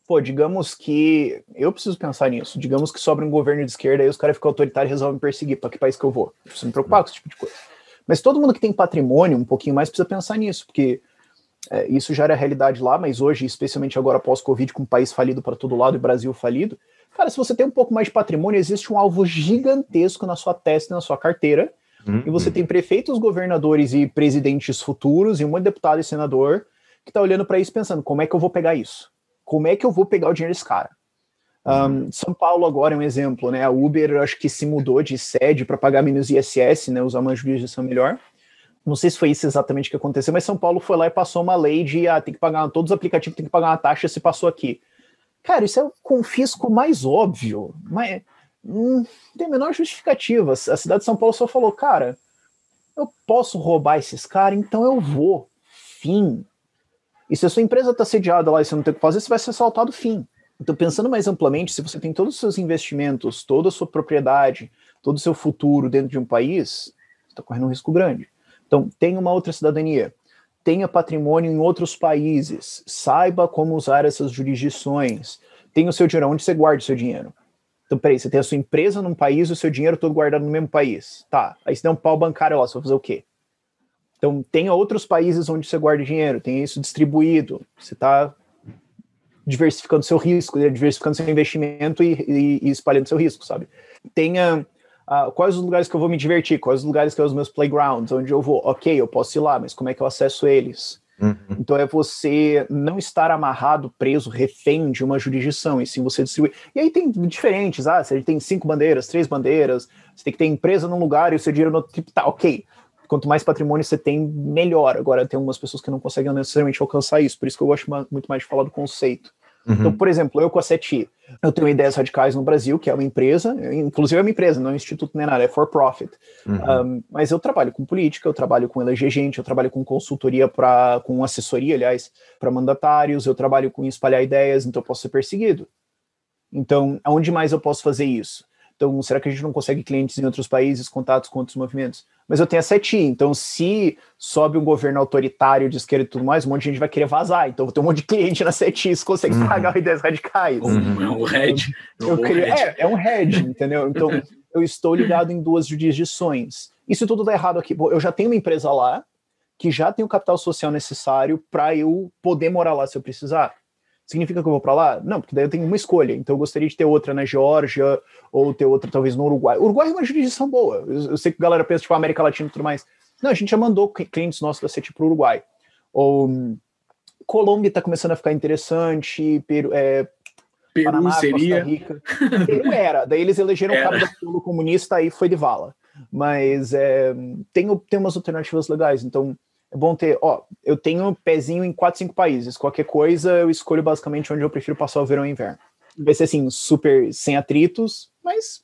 Pô, digamos que. Eu preciso pensar nisso. Digamos que sobra um governo de esquerda e os caras ficam autoritários e resolvem me perseguir. Pra que país que eu vou? Eu preciso me preocupar com esse tipo de coisa. Mas todo mundo que tem patrimônio, um pouquinho mais, precisa pensar nisso, porque é, isso já era realidade lá, mas hoje, especialmente agora pós-Covid, com o país falido para todo lado e Brasil falido, cara, se você tem um pouco mais de patrimônio, existe um alvo gigantesco na sua testa e na sua carteira, Uhum. e você tem prefeitos, governadores e presidentes futuros, e um monte de deputado e senador que tá olhando para isso pensando, como é que eu vou pegar isso? Como é que eu vou pegar o dinheiro desse cara? Um, São Paulo agora é um exemplo, né? A Uber acho que se mudou de sede para pagar menos ISS, né? Usar uma jurisdição melhor. Não sei se foi isso exatamente que aconteceu, mas São Paulo foi lá e passou uma lei de ah, tem que pagar, todos os aplicativos tem que pagar uma taxa se passou aqui. Cara, isso é o confisco mais óbvio. Mas Hum, tem a menor justificativa. A cidade de São Paulo só falou, cara, eu posso roubar esses caras, então eu vou. Fim. E se a sua empresa está sediada lá e você não tem o que fazer, você vai ser assaltado, fim. Então, pensando mais amplamente, se você tem todos os seus investimentos, toda a sua propriedade, todo o seu futuro dentro de um país, está correndo um risco grande. Então, tenha uma outra cidadania, tenha patrimônio em outros países, saiba como usar essas jurisdições, tenha o seu dinheiro, onde você guarda o seu dinheiro. Então, peraí, você tem a sua empresa num país, o seu dinheiro todo guardado no mesmo país. Tá, aí você tem um pau bancário lá, você vai fazer o quê? Então, tenha outros países onde você guarda dinheiro, tenha isso distribuído. Você está diversificando seu risco, né, diversificando seu investimento e, e, e espalhando seu risco, sabe? Tenha uh, quais os lugares que eu vou me divertir, quais os lugares que são os meus playgrounds, onde eu vou. Ok, eu posso ir lá, mas como é que eu acesso eles? Uhum. Então é você não estar amarrado, preso, refém de uma jurisdição, e sim você distribuir. E aí tem diferentes, ah, você tem cinco bandeiras, três bandeiras, você tem que ter empresa num lugar e o seu dinheiro no outro, tipo, tá, ok quanto mais patrimônio você tem, melhor. Agora, tem algumas pessoas que não conseguem necessariamente alcançar isso, por isso que eu gosto muito mais de falar do conceito. Uhum. Então, por exemplo, eu com a SETI, eu tenho ideias radicais no Brasil, que é uma empresa, inclusive é uma empresa, não é um instituto nem nada, é for profit. Uhum. Um, mas eu trabalho com política, eu trabalho com eleger gente, eu trabalho com consultoria para, com assessoria, aliás, para mandatários, eu trabalho com espalhar ideias, então eu posso ser perseguido. Então, aonde mais eu posso fazer isso? Então, será que a gente não consegue clientes em outros países, contatos com outros movimentos? Mas eu tenho a SETI, então se sobe um governo autoritário de esquerda e tudo mais, um monte de gente vai querer vazar. Então, vou ter um monte de cliente na SETI, se consegue uhum. pagar ideias radicais. Uhum. É um head. Eu, eu é, é um head, entendeu? Então, eu estou ligado em duas jurisdições. Isso tudo dá errado aqui. eu já tenho uma empresa lá, que já tem o capital social necessário para eu poder morar lá se eu precisar. Significa que eu vou para lá? Não, porque daí eu tenho uma escolha. Então eu gostaria de ter outra na Geórgia, ou ter outra talvez no Uruguai. O Uruguai é uma jurisdição boa. Eu, eu sei que a galera pensa, tipo, América Latina e tudo mais. Não, a gente já mandou clientes nossos da CETI para o Uruguai. Ou Colômbia está começando a ficar interessante, Peru, é, Peru Panamá, seria. Costa Rica. Peru era, daí eles elegeram o cabo do comunista e foi de vala. Mas é, tem, tem umas alternativas legais. Então, é bom ter, ó, eu tenho pezinho em 4, 5 países. Qualquer coisa eu escolho basicamente onde eu prefiro passar o verão e inverno. Vai ser assim, super sem atritos, mas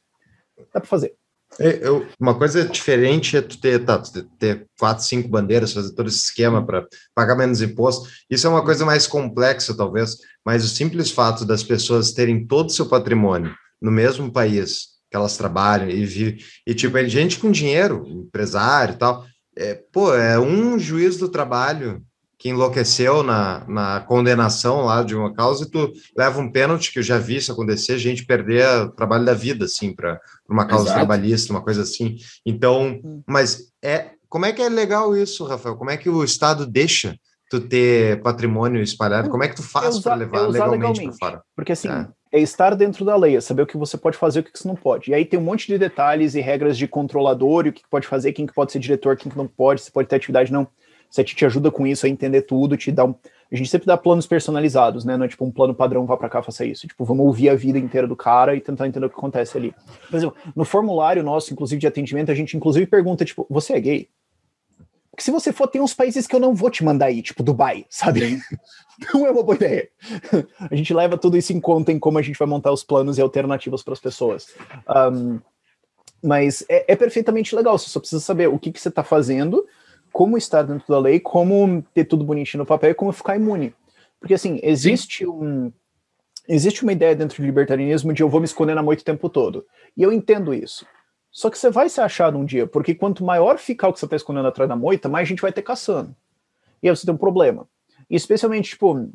dá para fazer. É, eu, uma coisa diferente é tu ter, tá, tu ter quatro, cinco bandeiras, fazer todo esse esquema para pagar menos imposto. Isso é uma coisa mais complexa, talvez, mas o simples fato das pessoas terem todo o seu patrimônio no mesmo país que elas trabalham e vivem, e tipo, é gente com dinheiro, empresário e tal, é, pô, é um juiz do trabalho que enlouqueceu na, na condenação lá de uma causa e tu leva um pênalti, que eu já vi isso acontecer, gente perder o trabalho da vida, assim, para uma causa Exato. trabalhista, uma coisa assim. Então, hum. mas é como é que é legal isso, Rafael? Como é que o Estado deixa tu ter patrimônio espalhado? Como é que tu faz para levar legalmente para fora? Porque assim, é. É. estar dentro da lei, é saber o que você pode fazer e o que você não pode. E aí tem um monte de detalhes e regras de controlador, e o que pode fazer, quem que pode ser diretor, quem que não pode, se pode ter atividade não. Você te ajuda com isso a entender tudo, te dá um. A gente sempre dá planos personalizados, né? Não é tipo um plano padrão, vá para cá, faça isso. Tipo, vamos ouvir a vida inteira do cara e tentar entender o que acontece ali. Por exemplo, no formulário nosso, inclusive de atendimento, a gente inclusive pergunta, tipo, você é gay? Porque se você for, tem uns países que eu não vou te mandar aí, tipo Dubai, sabe? Não é uma boa ideia. A gente leva tudo isso em conta em como a gente vai montar os planos e alternativas para as pessoas. Um, mas é, é, perfeitamente legal, você só precisa saber o que, que você está fazendo, como estar dentro da lei, como ter tudo bonitinho no papel e como ficar imune. Porque assim, existe um. Existe uma ideia dentro do libertarianismo de eu vou me esconder na moita o tempo todo. E eu entendo isso. Só que você vai se achar um dia, porque quanto maior ficar o que você está escondendo atrás da moita, mais gente vai ter caçando. E aí você tem um problema. Especialmente, tipo,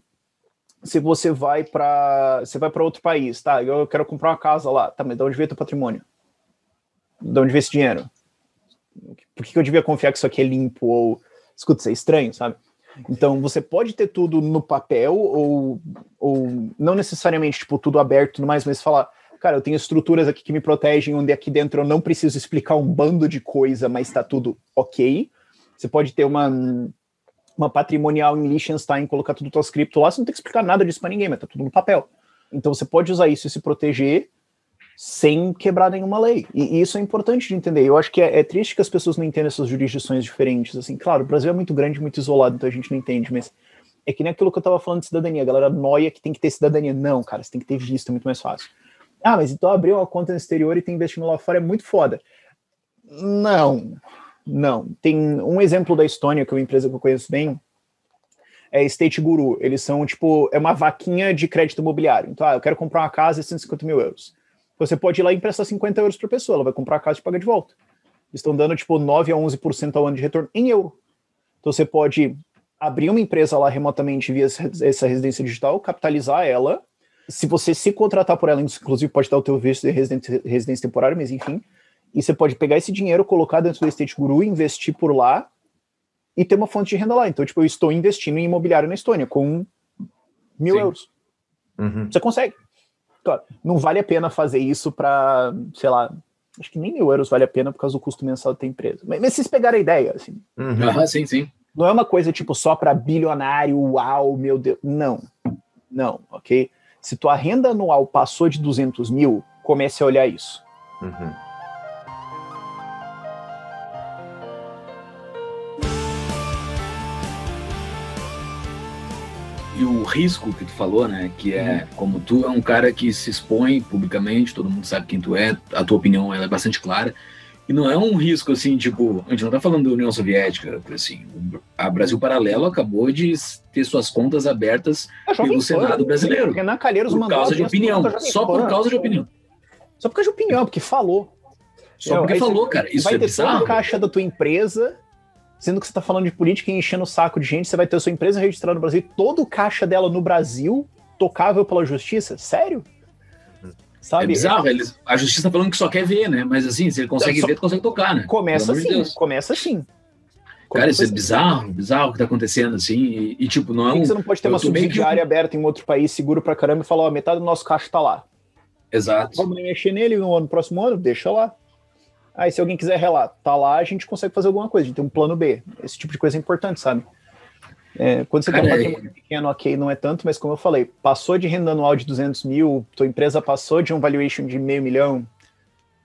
se você vai para você vai para outro país, tá? Eu quero comprar uma casa lá, tá? Mas de onde veio teu patrimônio? De onde veio esse dinheiro? Por que eu devia confiar que isso aqui é limpo? Ou, escuta, isso é estranho, sabe? Então, você pode ter tudo no papel, ou, ou não necessariamente, tipo, tudo aberto tudo mais, mas falar, cara, eu tenho estruturas aqui que me protegem, onde aqui dentro eu não preciso explicar um bando de coisa, mas está tudo ok. Você pode ter uma, uma patrimonial em Liechtenstein, colocar tudo tua cripto lá, você não tem que explicar nada disso para ninguém, mas tá tudo no papel. Então você pode usar isso e se proteger sem quebrar nenhuma lei. E, e isso é importante de entender. Eu acho que é, é, triste que as pessoas não entendam essas jurisdições diferentes. Assim, claro, o Brasil é muito grande, muito isolado, então a gente não entende, mas é que nem aquilo que eu estava falando de cidadania. A galera noia que tem que ter cidadania. Não, cara, você tem que ter visto, é muito mais fácil. Ah, mas então abrir uma conta no exterior e tem investimento lá fora é muito foda. Não, não. Tem um exemplo da Estônia, que é uma empresa que eu conheço bem, é State Guru. Eles são, tipo, é uma vaquinha de crédito imobiliário. Então, ah, eu quero comprar uma casa de 150 mil euros. Você pode ir lá e emprestar 50 euros por pessoa, ela vai comprar a casa e paga de volta. Estão dando, tipo, 9 a 11% ao ano de retorno em euro. Então, você pode abrir uma empresa lá remotamente via essa residência digital, capitalizar ela. Se você se contratar por ela, inclusive pode dar o teu visto de residência temporária, mas enfim. E você pode pegar esse dinheiro, colocar dentro do Estate Guru, investir por lá e ter uma fonte de renda lá. Então, tipo, eu estou investindo em imobiliário na Estônia com mil Sim. euros. Uhum. Você consegue. Claro, não vale a pena fazer isso para, sei lá, acho que nem mil euros vale a pena por causa do custo mensal da empresa. Mas, mas vocês pegaram a ideia, assim. Uhum. Aham, sim, sim. Não é uma coisa tipo só para bilionário, uau, meu Deus. Não. Não, ok? Se tua renda anual passou de 200 mil, comece a olhar isso. Uhum. E o risco que tu falou, né? Que é como tu é um cara que se expõe publicamente, todo mundo sabe quem tu é, a tua opinião ela é bastante clara. E não é um risco assim, tipo, a gente não tá falando da União Soviética, assim, a Brasil Paralelo acabou de ter suas contas abertas A pelo Senado brasileiro. Renan Calheiros por causa de opinião, só por causa de opinião. Só por causa de opinião, porque falou. Só porque você falou, cara, isso vai é ter bizarro. o caixa da tua empresa, sendo que você tá falando de política e enchendo o saco de gente, você vai ter sua empresa registrada no Brasil, todo o caixa dela no Brasil, tocável pela justiça? Sério? Sabe? É bizarro, eles, a justiça tá falando que só quer ver, né? Mas assim, se ele consegue Só- ver, tu consegue tocar, né? Começa de assim, Deus. começa assim. Cara, Começa isso é assim. bizarro, bizarro o que tá acontecendo, assim, e, e, tipo, não é Por que um... você não pode ter uma meio que- subsidiária aberta em outro país seguro pra caramba e falar, ó, metade do nosso caixa tá lá. Exato. Vamos mexer nele no ano próximo ano, deixa lá. Aí se alguém quiser relatar, tá lá, a gente consegue fazer alguma coisa, a gente tem um plano B. Esse tipo de coisa é importante, sabe? É, quando você tem um Cara, patrimônio pequeno, ok, não é tanto, mas como eu falei, passou de renda anual de 200 mil, tua empresa passou de um valuation de meio milhão,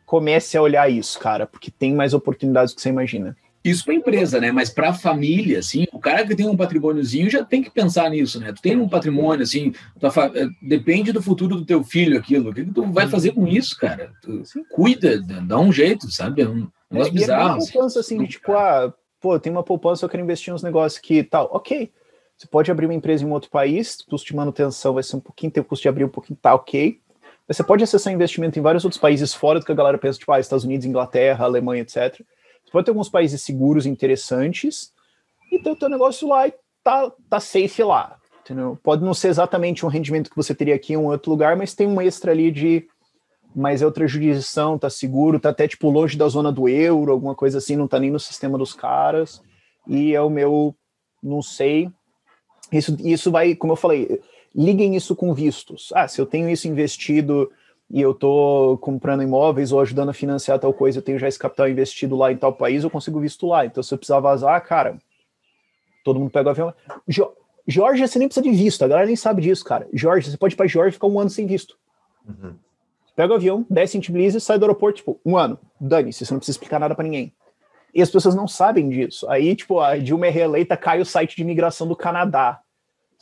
comece a olhar isso, cara, porque tem mais oportunidades do que você imagina. Isso pra empresa, né? Mas pra família, assim, o cara que tem um patrimôniozinho já tem que pensar nisso, né? Tu tem um patrimônio, assim, fa- eh, depende do futuro do teu filho aquilo. O que, que tu vai fazer com isso, cara? Tu cuida, dá um jeito, sabe? É um negócio É, e é bizarro. assim. poupança, assim, de tipo, ah, pô, tenho uma poupança, eu quero investir nos negócios aqui e tal. Ok. Você pode abrir uma empresa em um outro país, custo de manutenção vai ser um pouquinho, tem o custo de abrir um pouquinho, tá ok. Mas você pode acessar investimento em vários outros países fora do que a galera pensa, tipo, ah, Estados Unidos, Inglaterra, Alemanha, etc. Pode ter alguns países seguros, interessantes, e ter o teu negócio lá e tá, tá safe lá. Entendeu? Pode não ser exatamente um rendimento que você teria aqui em um outro lugar, mas tem um extra ali de mas é outra jurisdição, tá seguro, tá até tipo longe da zona do euro, alguma coisa assim, não tá nem no sistema dos caras. E é o meu, não sei. Isso, isso vai, como eu falei, liguem isso com vistos. Ah, se eu tenho isso investido e eu tô comprando imóveis ou ajudando a financiar tal coisa, eu tenho já esse capital investido lá em tal país, eu consigo visto lá. Então, se eu precisar vazar, cara, todo mundo pega o avião. Jo Georgia, você nem precisa de visto, a galera nem sabe disso, cara. Georgia, você pode ir pra Georgia e ficar um ano sem visto. Uhum. Pega o avião, desce em Tbilisi, sai do aeroporto, tipo, um ano. Dane-se, você não precisa explicar nada pra ninguém. E as pessoas não sabem disso. Aí, tipo, a Dilma é reeleita, cai o site de imigração do Canadá.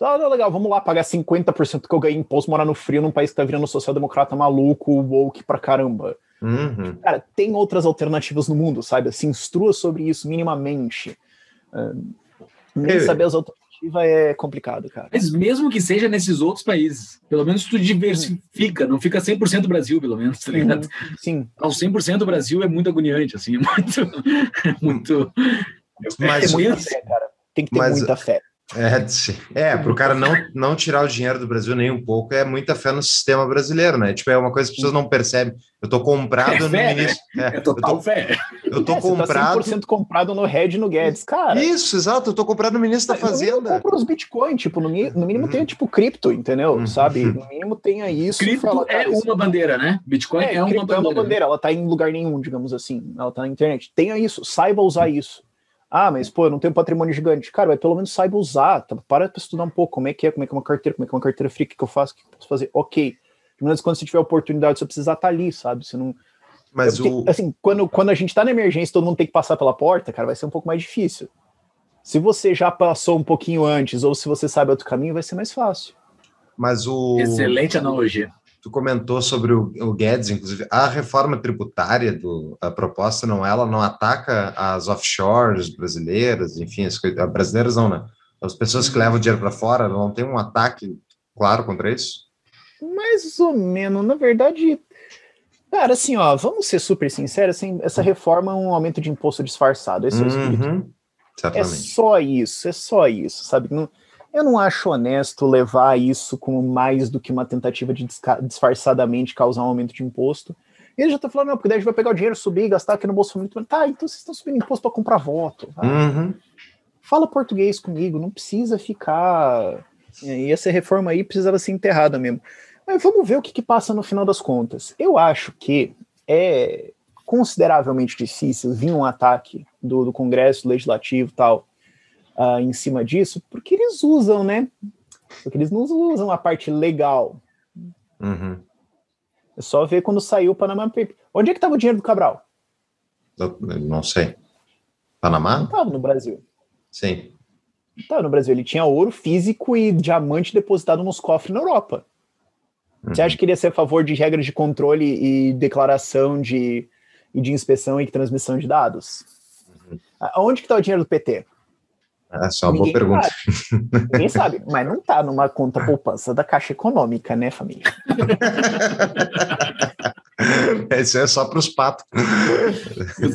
Ah, não, legal, vamos lá, pagar 50% que eu ganhei em imposto, morar no frio num país que tá virando social-democrata maluco, woke pra caramba. Uhum. Cara, tem outras alternativas no mundo, sabe? Se instrua sobre isso minimamente. Ah, nem saber as alternativas é complicado, cara. Mas mesmo que seja nesses outros países, pelo menos tu diversifica, não fica 100% Brasil, pelo menos, tá ligado? Sim. Ao 100% Brasil é muito agoniante, assim, é muito... é muito... Mas, Tem É muita isso. fé, cara. Tem que ter Mas- muita fé. É, sim. é para o cara não, não tirar o dinheiro do Brasil nem um pouco, é muita fé no sistema brasileiro, né? Tipo, é uma coisa que as pessoas não percebem. Eu tô comprado É no fé, ministro. É, É eu total tô, fé. eu tô É, você comprado. tá 100% comprado no Red e no Guedes. Cara, Isso, exato, eu tô comprado no ministro da Fazenda. compra os Bitcoin, tipo, no, no mínimo Uhum. tem, tipo, cripto, entendeu? Uhum. Sabe? No mínimo tenha isso. Cripto fala, é cara, uma bandeira, né? Bitcoin é, É, uma cripto é uma bandeira. bandeira, ela tá em lugar nenhum, digamos assim. Ela tá na internet. Tenha isso, saiba usar isso. Ah, mas pô, eu não tenho patrimônio gigante. Cara, mas pelo menos saiba usar. Tá? Para pra estudar um pouco como é que é, como é que é uma carteira, como é que é uma carteira free, o que, que eu faço, o que, eu posso fazer. Ok. Pelo menos quando você tiver oportunidade, você precisar estar ali, sabe? Você não. Mas Porque, o. assim, quando, quando a gente tá na emergência, todo mundo tem que passar pela porta, cara, vai ser um pouco mais difícil. Se você já passou um pouquinho antes, ou se você sabe outro caminho, vai ser mais fácil. Mas o. Excelente analogia. Tu comentou sobre o, o Guedes, inclusive, a reforma tributária do a proposta não ela não ataca as offshores brasileiras, enfim, as brasileiras não, né? As pessoas que levam dinheiro para fora não tem um ataque claro contra isso? Mais ou menos, na verdade. Cara, assim, ó, vamos ser super sinceros, assim, essa reforma é um aumento de imposto disfarçado. Esse é o espírito. Uhum, É certamente. só isso, é só isso, sabe? Não- eu não acho honesto levar isso como mais do que uma tentativa de disfarçadamente causar um aumento de imposto. E ele já tá falando, não, porque daí a gente vai pegar o dinheiro, subir e gastar aqui no Família. Tá, então vocês estão subindo imposto para comprar voto. vai. Uhum. Fala português comigo, não precisa ficar. E essa reforma aí precisava ser enterrada mesmo. Mas vamos ver o que, que passa no final das contas. Eu acho que é consideravelmente difícil vir um ataque do, do Congresso Legislativo e tal ah, em cima disso, porque eles usam, né? Porque eles não usam a parte legal. Uhum. É só ver quando saiu o Panama Paper. Onde é que estava o dinheiro do Cabral? Eu- Não sei. Não Panamá? estava no Brasil. Sim. Não estava no Brasil. Ele tinha ouro físico e diamante depositado nos cofres na Europa. Você acha que ele ia ser a favor de regras de controle e declaração de, e de inspeção e transmissão de dados? Aonde que está o dinheiro do PT? Essa é uma boa pergunta. sabe. Ninguém sabe, mas não está numa conta poupança da Caixa Econômica, né, família? Esse é só para os patos.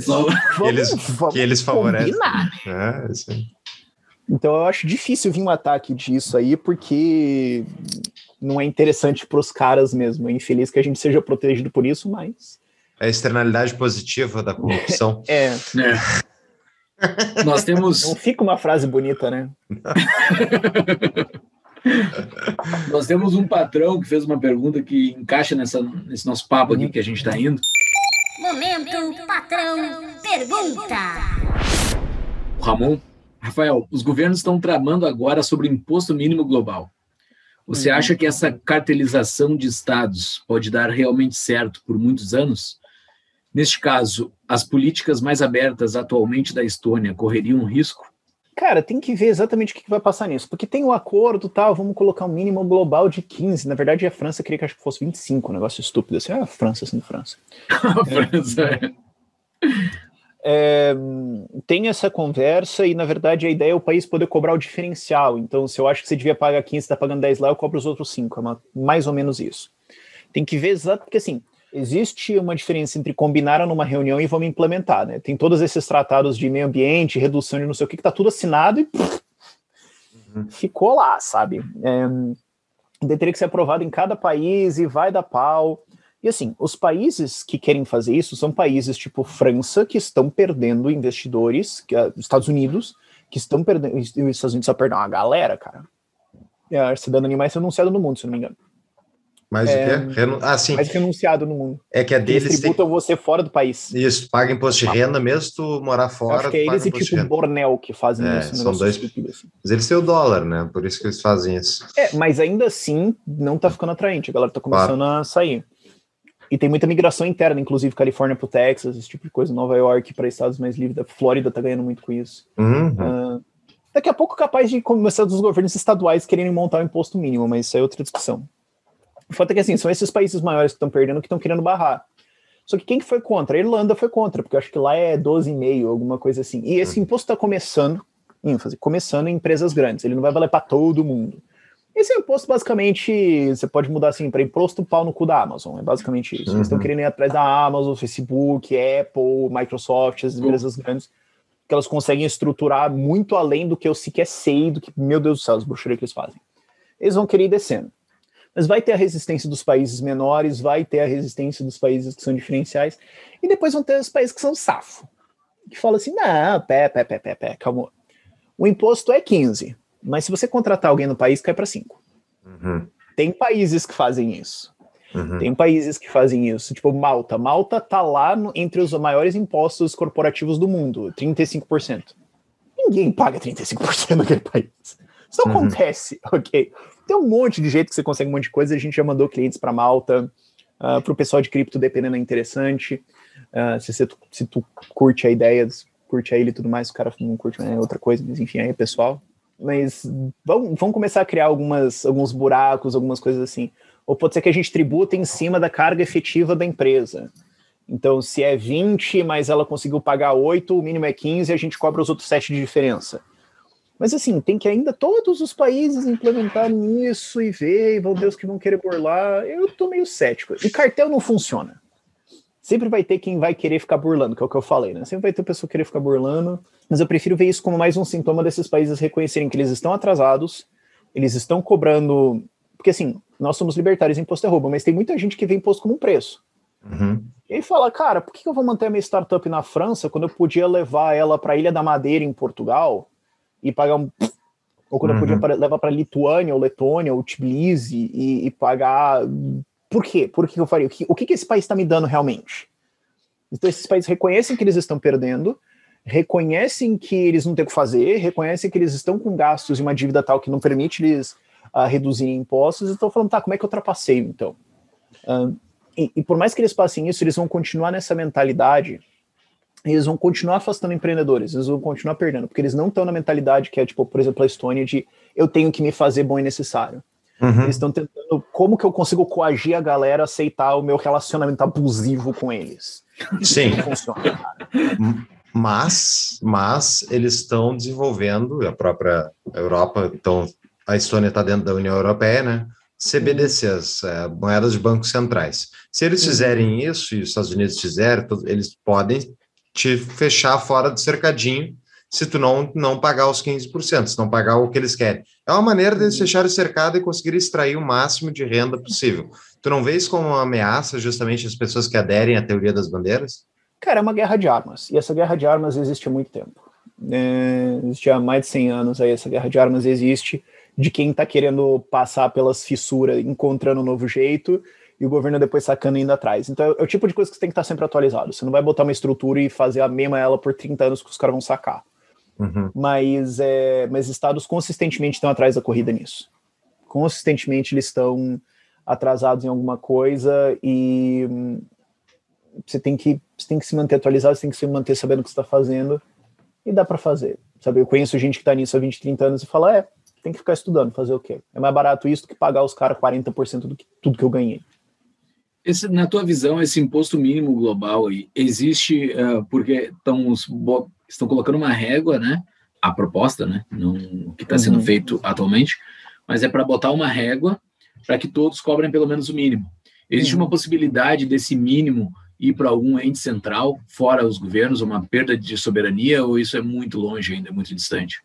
Vamos, Eles- vamos que eles favorecem. É, isso aí. Então eu acho difícil vir um ataque disso aí, porque não é interessante para os caras mesmo. É infeliz que a gente seja protegido por isso, mas. É a externalidade positiva da corrupção. É, é. Nós temos, não fica uma frase bonita, né? nós temos um patrão que fez uma pergunta que encaixa nessa, nesse nosso papo aqui que a gente está indo. Momento patrão pergunta. O Ramon. Rafael, os governos estão tramando agora sobre imposto mínimo global. Você Uhum. acha que essa cartelização de estados pode dar realmente certo por muitos anos? Neste caso, as políticas mais abertas atualmente da Estônia correriam um risco? Cara, tem que ver exatamente o que vai passar nisso. Porque tem o acordo tal, vamos colocar um mínimo global de 15. Na verdade, a França queria que acho que fosse 25, um negócio estúpido. Assim, ah, a França sendo França. A França é- É, tem essa conversa e, na verdade, a ideia é o país poder cobrar o diferencial. Então, se eu acho que você devia pagar 15, você está pagando 10 lá, eu cobro os outros 5. É mais ou menos isso. Tem que ver exato, porque assim, existe uma diferença entre combinaram numa reunião e vamos implementar, né? Tem todos esses tratados de meio ambiente, redução de não sei o que, que tá tudo assinado e pff, ficou lá, sabe? É, teria que ser aprovado em cada país e vai dar pau. E assim, os países que querem fazer isso são países tipo França, que estão perdendo investidores, que, ah, Estados Unidos, que estão perdendo. Os Estados Unidos só perdem uma galera, cara. É, a cidadania animais é renunciado no mundo, se não me engano. Mas É, o quê? Renu- Ah, sim. Mais renunciado no mundo. É que a Eles deles tem... tributam você fora do país. Isso, paga imposto de renda mesmo tu morar fora. acho que é eles e tipo. Bornel que fazem É, isso. um são dois- assim. Mas eles têm o dólar, né? Por isso que eles fazem isso. É, mas ainda assim não tá ficando atraente. A galera tá começando a sair. E tem muita migração interna, inclusive Califórnia pro Texas, esse tipo de coisa. Nova York para estados mais livres. A Flórida tá ganhando muito com isso. Uhum. Ah, daqui a pouco capaz de começar dos governos estaduais quererem montar o imposto mínimo, mas isso é outra discussão. O fato é que assim, são esses países maiores que estão perdendo que estão querendo barrar. Só que quem que foi contra? A Irlanda foi contra, porque eu acho que lá é 12,5, alguma coisa assim. E esse imposto está começando, ênfase, começando em empresas grandes. Ele não vai valer para todo mundo. Esse imposto, basicamente, você pode mudar assim para imposto pau no cu da Amazon. É basicamente isso. Eles estão Uhum. querendo ir atrás da Amazon, Facebook, Apple, Microsoft, as empresas grandes, que elas conseguem estruturar muito além do que eu sequer sei, do que, meu Deus do céu, as bruxarias que eles fazem. Eles vão querer ir descendo. Mas vai ter a resistência dos países menores, vai ter a resistência dos países que são diferenciais, e depois vão ter os países que são safo. Que falam assim: não, pé, pé, pé, pé, pé, calma. O imposto é 15, mas se você contratar alguém no país, cai para 5. Uhum. Tem países que fazem isso. Uhum. Tem países que fazem isso, tipo Malta. Malta tá lá no- entre os maiores impostos corporativos do mundo, 35%. Ninguém paga 35% naquele país. Isso não Uhum. acontece, ok? Tem um monte de jeito que você consegue um monte de coisa. A gente já mandou clientes para Malta, para o pessoal de cripto, dependendo, é interessante. Ah, se, você- se tu curte a ideia, curte a ele e tudo mais, o cara não curte é outra coisa, mas enfim, aí é pessoal. Mas vamos, vamos começar a criar algumas, alguns buracos, algumas coisas assim. Ou pode ser que a gente tributa em cima da carga efetiva da empresa. Então, se é 20, mas ela conseguiu pagar 8, o mínimo é 15, a gente cobra os outros 7 de diferença. Mas assim, tem que ainda todos os países implementarem isso e ver, e vão ver os que vão querer burlar. Eu tô meio cético. E cartel não funciona. Sempre vai ter quem vai querer ficar burlando, que é o que eu falei, né? Sempre vai ter pessoa querer ficar burlando, mas eu prefiro ver isso como mais um sintoma desses países reconhecerem que eles estão atrasados, eles estão cobrando. Porque assim, nós somos libertários, imposto é roubo, mas tem muita gente que vê imposto como um preço. Uhum. E aí fala, cara, por que eu vou manter a minha startup na França quando eu podia levar ela para a Ilha da Madeira, em Portugal, e pagar um. Ou quando Uhum. eu podia levar para Lituânia, ou Letônia, ou Tbilisi, e, e pagar. Por quê? Por que eu faria? O que, o que que esse país está me dando realmente? Então, esses países reconhecem que eles estão perdendo, reconhecem que eles não têm o que fazer, reconhecem que eles estão com gastos e uma dívida tal que não permite eles ah, reduzirem impostos, e estão falando, tá, como é que eu ultrapassei então? Ah, e, e por mais que eles passem isso, eles vão continuar nessa mentalidade, eles vão continuar afastando empreendedores, eles vão continuar perdendo, porque eles não estão na mentalidade que é, tipo, por exemplo, a Estônia de eu tenho que me fazer bom e necessário. Uhum. Eles estão tentando como que eu consigo coagir a galera a aceitar o meu relacionamento abusivo com eles. Sim, funciona, mas, mas eles estão desenvolvendo, a própria Europa, então a Estônia está dentro da União Europeia, né? CBDCs, é, moedas de bancos centrais. Se eles fizerem isso e os Estados Unidos fizerem, eles podem te fechar fora do cercadinho se tu não, não pagar os 15%, se não pagar o que eles querem. É uma maneira deles fecharem o cercado e conseguir extrair o máximo de renda possível. Tu não vê isso como uma ameaça justamente às pessoas que aderem à teoria das bandeiras? Cara, é uma guerra de armas. E essa guerra de armas existe há muito tempo. É, existe há mais de 100 anos aí. Essa guerra de armas existe de quem tá querendo passar pelas fissuras, encontrando um novo jeito, e o governo depois sacando indo atrás. Então é, o tipo de coisa que você tem que estar sempre atualizado. Você não vai botar uma estrutura e fazer a mesma ela por 30 anos que os caras vão sacar. Uhum. Mas, é, mas estados consistentemente estão atrás da corrida nisso. Consistentemente eles estão atrasados em alguma coisa e hum, você tem que você tem que se manter atualizado, você tem que se manter sabendo o que você está fazendo e dá para fazer. Sabe, eu conheço gente que está nisso há 20, 30 anos e fala, é, tem que ficar estudando, fazer o quê? É mais barato isso do que pagar os caras 40% do que tudo que eu ganhei. Esse, na tua visão, esse imposto mínimo global aí, existe eh, porque estão, colocando uma régua, né? A proposta, né? Não o que está sendo Uhum. feito atualmente, mas é para botar uma régua para que todos cobrem pelo menos o mínimo. Existe Uhum. uma possibilidade desse mínimo ir para algum ente central, fora os governos, uma perda de soberania, ou isso é muito longe ainda, é muito distante?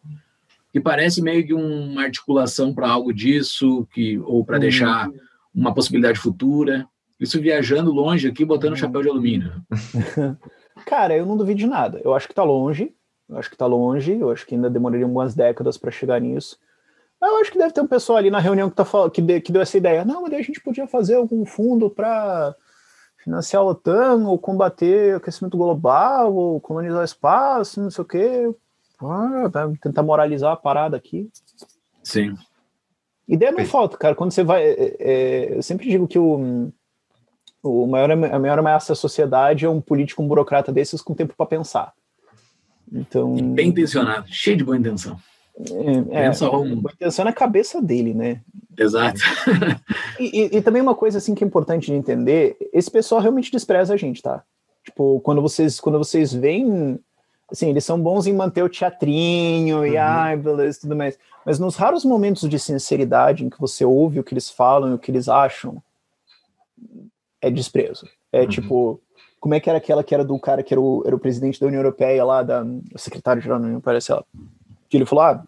Que parece meio que uma articulação para algo disso, que ou para Uhum. deixar uma possibilidade futura. Isso viajando longe aqui, botando chapéu de alumínio. Cara, eu não duvido de nada. Eu acho que tá longe. Eu acho que tá longe. Eu acho que ainda demoraria umas décadas para chegar nisso. Mas eu acho que deve ter um pessoal ali na reunião que, tá, fal- que, de- que deu essa ideia. Não, mas daí a gente podia fazer algum fundo para financiar a OTAN, ou combater o aquecimento global, ou colonizar o espaço, não sei o quê. Ah, vai tentar moralizar a parada aqui. Sim. Ideia não falta, cara. Quando você vai. é, é, eu sempre digo que o, o maior, a maior ameaça à sociedade é um político, um burocrata desses com tempo para pensar. Então. E bem intencionado, cheio de boa intenção. é, é, um- boa intenção na cabeça dele, né? Exato. E, e- e também uma coisa assim que é importante de entender: esse pessoal realmente despreza a gente, tá? Tipo, quando vocês, quando vocês veem. Assim, eles são bons em manter o teatrinho e, Uhum. ai, beleza, tudo mais. Mas nos raros momentos de sinceridade em que você ouve o que eles falam e o que eles acham, é desprezo. É Uhum. tipo, como é que era aquela que era do cara que era o, era o presidente da União Europeia lá, da o secretário-geral da União, parece ela, que ele falou, ah,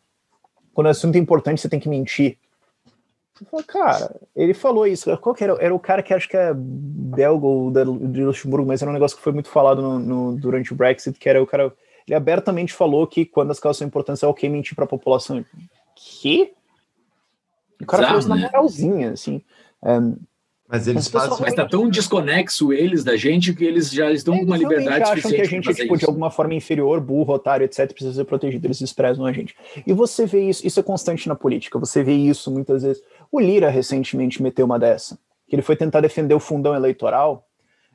quando é assunto importante você tem que mentir. Eu cara, ele falou isso. Qual que era? Era o cara que acho que é belga ou da, de Luxemburgo, mas era um negócio que foi muito falado no, no- durante o Brexit, que era o cara. Ele abertamente falou que quando as causas são importantes é ok mentir para a população. Que? O cara falou isso na né? moralzinha, assim. É, Mas eles As pessoas fazem. Mas tá tão desconexo eles da gente que eles já estão com Eles uma realmente liberdade acham que a suficiente gente, tipo, de alguma forma inferior, burro, otário, etc., precisa ser protegido. Eles desprezam a gente. E você vê isso, isso é constante na política. Você vê isso muitas vezes. O Lira recentemente meteu uma dessa, que ele foi tentar defender o fundão eleitoral.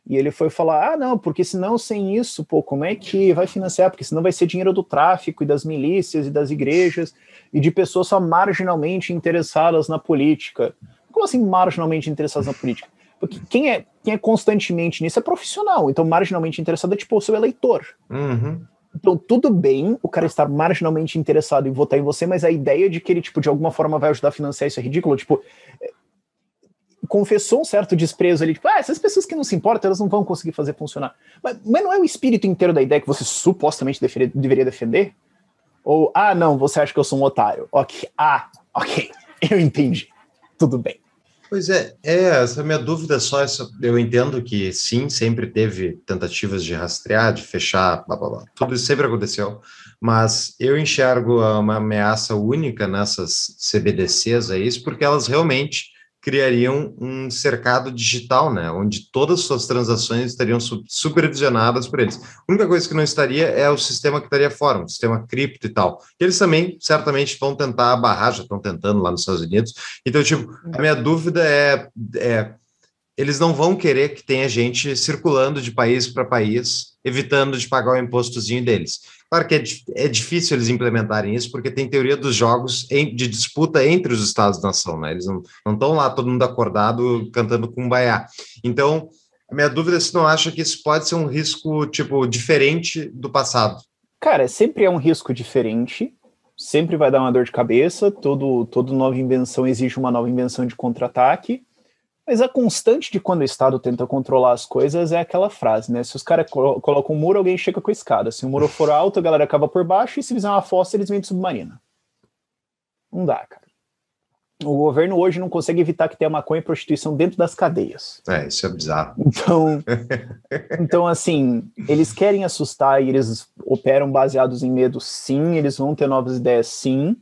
E ele foi falar: ah, não, porque senão sem isso, pô, como é que vai financiar? Porque senão vai ser dinheiro do tráfico e das milícias e das igrejas e de pessoas só marginalmente interessadas na política. Como assim marginalmente interessados na política? Porque quem é, quem é constantemente nisso é profissional. Então, marginalmente interessado é tipo o seu eleitor. Uhum. Então, tudo bem o cara estar marginalmente interessado em votar em você, mas a ideia de que ele, tipo, de alguma forma vai ajudar a financiar isso é ridículo. Tipo, é, confessou um certo desprezo ali, tipo, ah, essas pessoas que não se importam, elas não vão conseguir fazer funcionar. Mas, mas não é o espírito inteiro da ideia que você supostamente deveria, deveria defender? Ou, ah, não, você acha que eu sou um otário. Ok, ah, ok, eu entendi. Tudo bem. Pois é, é, essa minha dúvida é só. Eu entendo que sim, sempre teve tentativas de rastrear, de fechar, blá blá blá. Tudo isso sempre aconteceu, mas eu enxergo uma ameaça única nessas CBDCs aí, porque elas realmente criariam um cercado digital, né, onde todas as suas transações estariam su- supervisionadas por eles. A única coisa que não estaria é o sistema que estaria fora, o sistema cripto e tal. Eles também certamente vão tentar barrar, já estão tentando lá nos Estados Unidos. Então, tipo, a minha dúvida é, é eles não vão querer que tenha gente circulando de país para país, evitando de pagar o impostozinho deles. Claro que é, é difícil eles implementarem isso, porque tem teoria dos jogos em- de disputa entre os Estados-nação, né? Eles não estão lá todo mundo acordado cantando kumbaya. Então, a minha dúvida é se não acha que isso pode ser um risco, tipo, diferente do passado. Cara, sempre é um risco diferente, sempre vai dar uma dor de cabeça, todo, toda nova invenção exige uma nova invenção de contra-ataque, mas a constante de quando o Estado tenta controlar as coisas é aquela frase, né? Se os caras colo colocam um muro, alguém chega com a escada. Se o muro for alto, a galera acaba por baixo, e se fizer uma fossa, eles vêm de submarina. Não dá, cara. O governo hoje não consegue evitar que tenha maconha e prostituição dentro das cadeias. É, isso é bizarro. Então, então, assim, eles querem assustar e eles operam baseados em medo, sim, eles vão ter novas ideias, sim,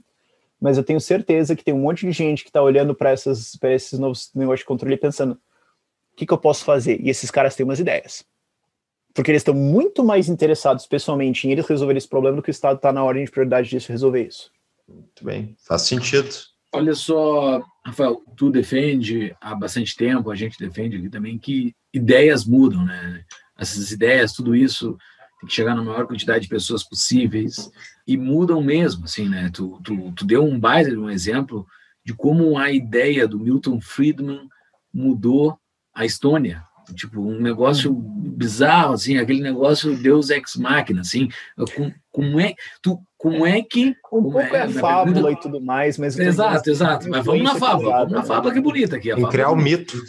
mas eu tenho certeza que tem um monte de gente que está olhando para esses novos negócios de controle e pensando: o que, que eu posso fazer? E esses caras têm umas ideias. Porque eles estão muito mais interessados pessoalmente em eles resolver esse problema do que o Estado está na ordem de prioridade disso resolver isso. Muito bem, faz sentido. Olha só, Rafael, tu defende há bastante tempo, a gente defende aqui também que ideias mudam, né? Essas ideias, tudo isso tem que chegar na maior quantidade de pessoas possíveis e mudam mesmo, assim, né? Tu, tu, tu deu um baita de um exemplo de como a ideia do Milton Friedman mudou a Estônia. Tipo, um negócio bizarro, assim, aquele negócio Deus ex machina, assim, com, como é, tu, como é que... Um como pouco é, na fábula pergunta- e tudo mais, mas. Exato, exato. Mas vamos na fábula, vamos na fábula que é bonita aqui. a fábula criar é o bonita. mito.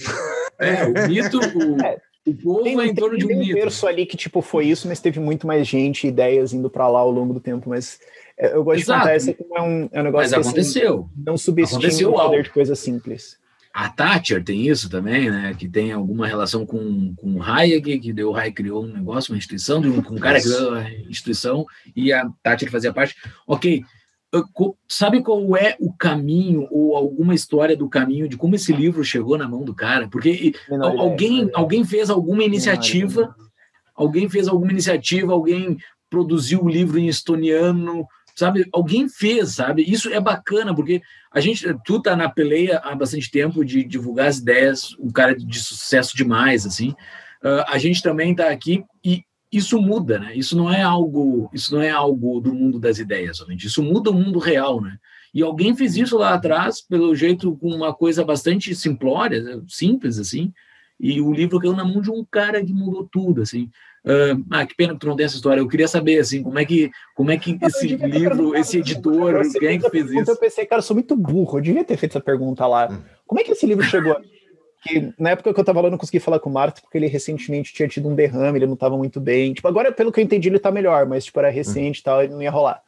É, o mito, o, É. o povo Tem, é em torno de um mito. terço ali que tipo foi isso, mas teve muito mais gente, ideias indo para lá ao longo do tempo. Mas é, eu gosto Exato. de contar essa como é um, é um negócio Mas que assim, aconteceu. não subestima Aconteceu o poder algo. de coisas simples. A Thatcher tem isso também, né? Que tem alguma relação com, com o Hayek, que deu o Hayek criou um negócio, uma instituição, um, com um cara que criou a instituição e a Thatcher fazia parte. Ok, sabe qual é o caminho ou alguma história do caminho de como esse livro chegou na mão do cara? Porque Menor alguém, menor ideia. alguém fez alguma iniciativa, alguém fez alguma iniciativa, alguém produziu o livro em estoniano, sabe? Alguém fez, sabe? Isso é bacana, porque a gente, tu tá na peleia há bastante tempo de divulgar as ideias, um cara de sucesso demais, assim. Ah, a gente também tá aqui e isso muda, né? Isso não é algo, isso não é algo do mundo das ideias, somente. Isso muda o mundo real, né? E alguém fez isso lá atrás, pelo jeito, com uma coisa bastante simplória, simples, assim, e o livro caiu na mão de um cara que mudou tudo, assim. Ah, ah, que pena que tu não tem essa história. Eu queria saber, assim, como é que, como é que esse livro, esse editor, quem é fez que a fez isso? Eu pensei, cara, eu sou muito burro, eu devia ter feito essa pergunta lá. Hum. Como é que esse livro chegou aqui? Que na época que eu tava lá, eu não consegui falar com o Marto, porque ele recentemente tinha tido um derrame, ele não tava muito bem. Tipo, agora, pelo que eu entendi, ele tá melhor, mas, tipo, era recente e tal, ele não ia rolar.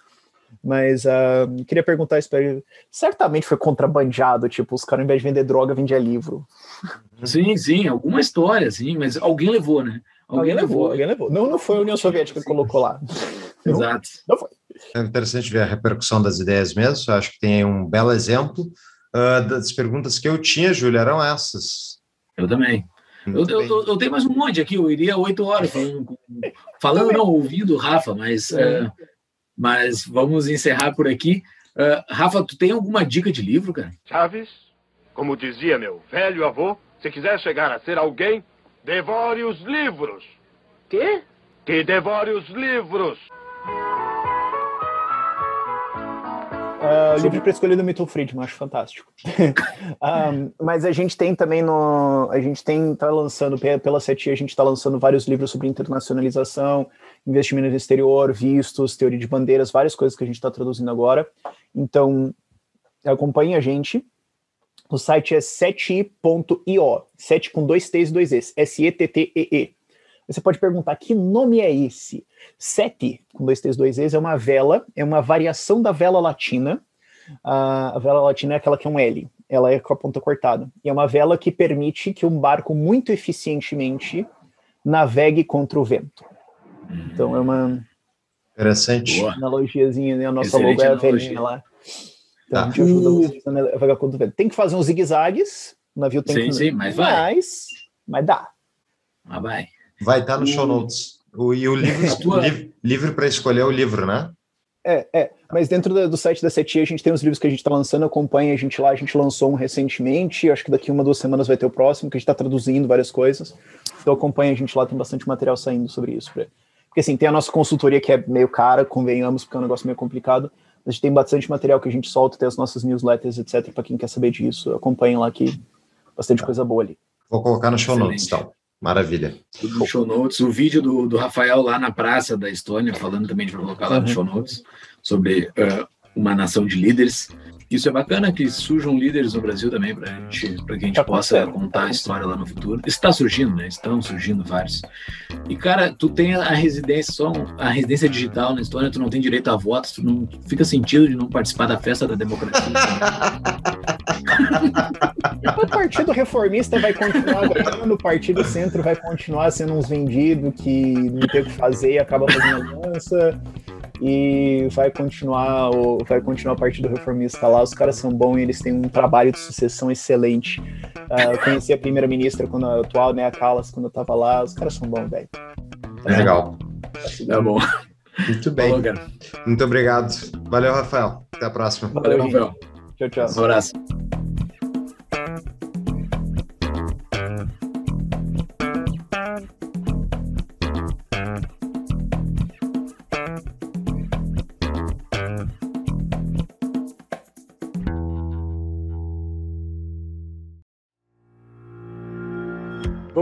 Mas ah, queria perguntar isso pra ele. Certamente foi contrabandeado, tipo, os caras, ao invés de vender droga, vendia livro. Sim, sim, alguma história, sim, mas alguém levou, né? Alguém, levou. alguém levou. Não, não foi a União Soviética que colocou lá. Não, Exato. não foi. É interessante ver a repercussão das ideias mesmo. Eu acho que tem aí um belo exemplo. Ah, das perguntas que eu tinha, Júlia, eram essas. Eu também. Eu, Muito eu, eu- eu tenho mais um monte aqui, eu iria oito horas falando, falando não, ouvindo o Rafa, mas, eh, mas vamos encerrar por aqui. Eh, Rafa, tu tem alguma dica de livro, cara? Chaves, como dizia meu velho avô, se quiser chegar a ser alguém, devore os livros. Quê? Que devore os livros. Uh, livro para escolher do Milton Friedman, acho fantástico. um, mas a gente tem também no. A gente tem, tá lançando, pela SETI, a gente está lançando vários livros sobre internacionalização, investimento no exterior, vistos, teoria de bandeiras, várias coisas que a gente está traduzindo agora. Então, acompanhe a gente. O site é seti.io, sete com dois T's e dois E's, S-E-T-T-E-E. Você pode perguntar, que nome é esse? Sete, com dois T's, dois E's, é uma vela, é uma variação da vela latina. A vela latina é aquela que é um L, ela é com a ponta cortada. E é uma vela que permite que um barco muito eficientemente navegue contra o vento. Então é uma interessante analogiazinha, né? A nossa logo é a velhinha lá. Então tá. a gente ajuda vocês a navegar contra o vento. Tem que fazer uns zigue-zagues, o navio tem sim, que... Sim, mas vai. Mas, mas dá. Mas vai. Vai estar tá no show notes. O, e o livro, livro, livro para escolher o livro, né? É, é, mas dentro do, do site da Seti a gente tem os livros que a gente está lançando, acompanha a gente lá, a gente lançou um recentemente, acho que daqui uma, duas semanas vai ter o próximo, que a gente está traduzindo várias coisas, então acompanha a gente lá, tem bastante material saindo sobre isso. Pra... Porque assim, tem a nossa consultoria que é meio cara, convenhamos, porque é um negócio meio complicado, a gente tem bastante material que a gente solta, tem as nossas newsletters, etc, para quem quer saber disso, acompanhem lá que bastante tá. coisa boa ali. Vou colocar no show Excelente. notes, então. Maravilha. Tudo no show notes. O vídeo do, do Rafael lá na praça da Estônia, falando também de colocar lá uhum. no show notes, sobre uh, uma nação de líderes. Isso é bacana que surjam líderes no Brasil também, para gente, que a gente tá possa contar a história lá no futuro. Está surgindo, né? Estão surgindo vários. E, cara, tu tem a residência, só a residência digital na Estônia, tu não tem direito a votos, tu não fica sentido de não participar da festa da democracia. o Partido Reformista vai continuar ganhando, o Partido Centro vai continuar sendo uns vendidos que não tem o que fazer e acaba fazendo aliança e vai continuar o, vai continuar o Partido Reformista lá. Os caras são bons e eles têm um trabalho de sucessão excelente. Uh, eu conheci a primeira-ministra quando a atual, né, a Callas, quando eu tava lá. Os caras são bons, velho. É legal. Tá bom. Muito bem. Falou, Muito obrigado. Valeu, Rafael. Até a próxima. Valeu, Valeu Rafael. Tchau, tchau. Um abraço.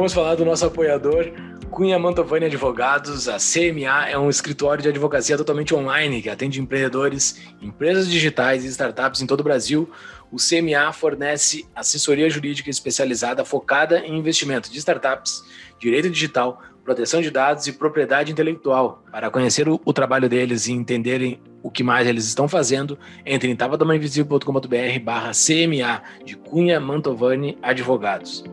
Vamos falar do nosso apoiador, Cunha Mantovani Advogados. A CMA é um escritório de advocacia totalmente online que atende empreendedores, empresas digitais e startups em todo o Brasil. O CMA fornece assessoria jurídica especializada focada em investimento de startups, direito digital, proteção de dados e propriedade intelectual. Para conhecer o, o trabalho deles e entenderem o que mais eles estão fazendo, entre em tavadamainvisível.com.br barra CMA de Cunha Mantovani Advogados.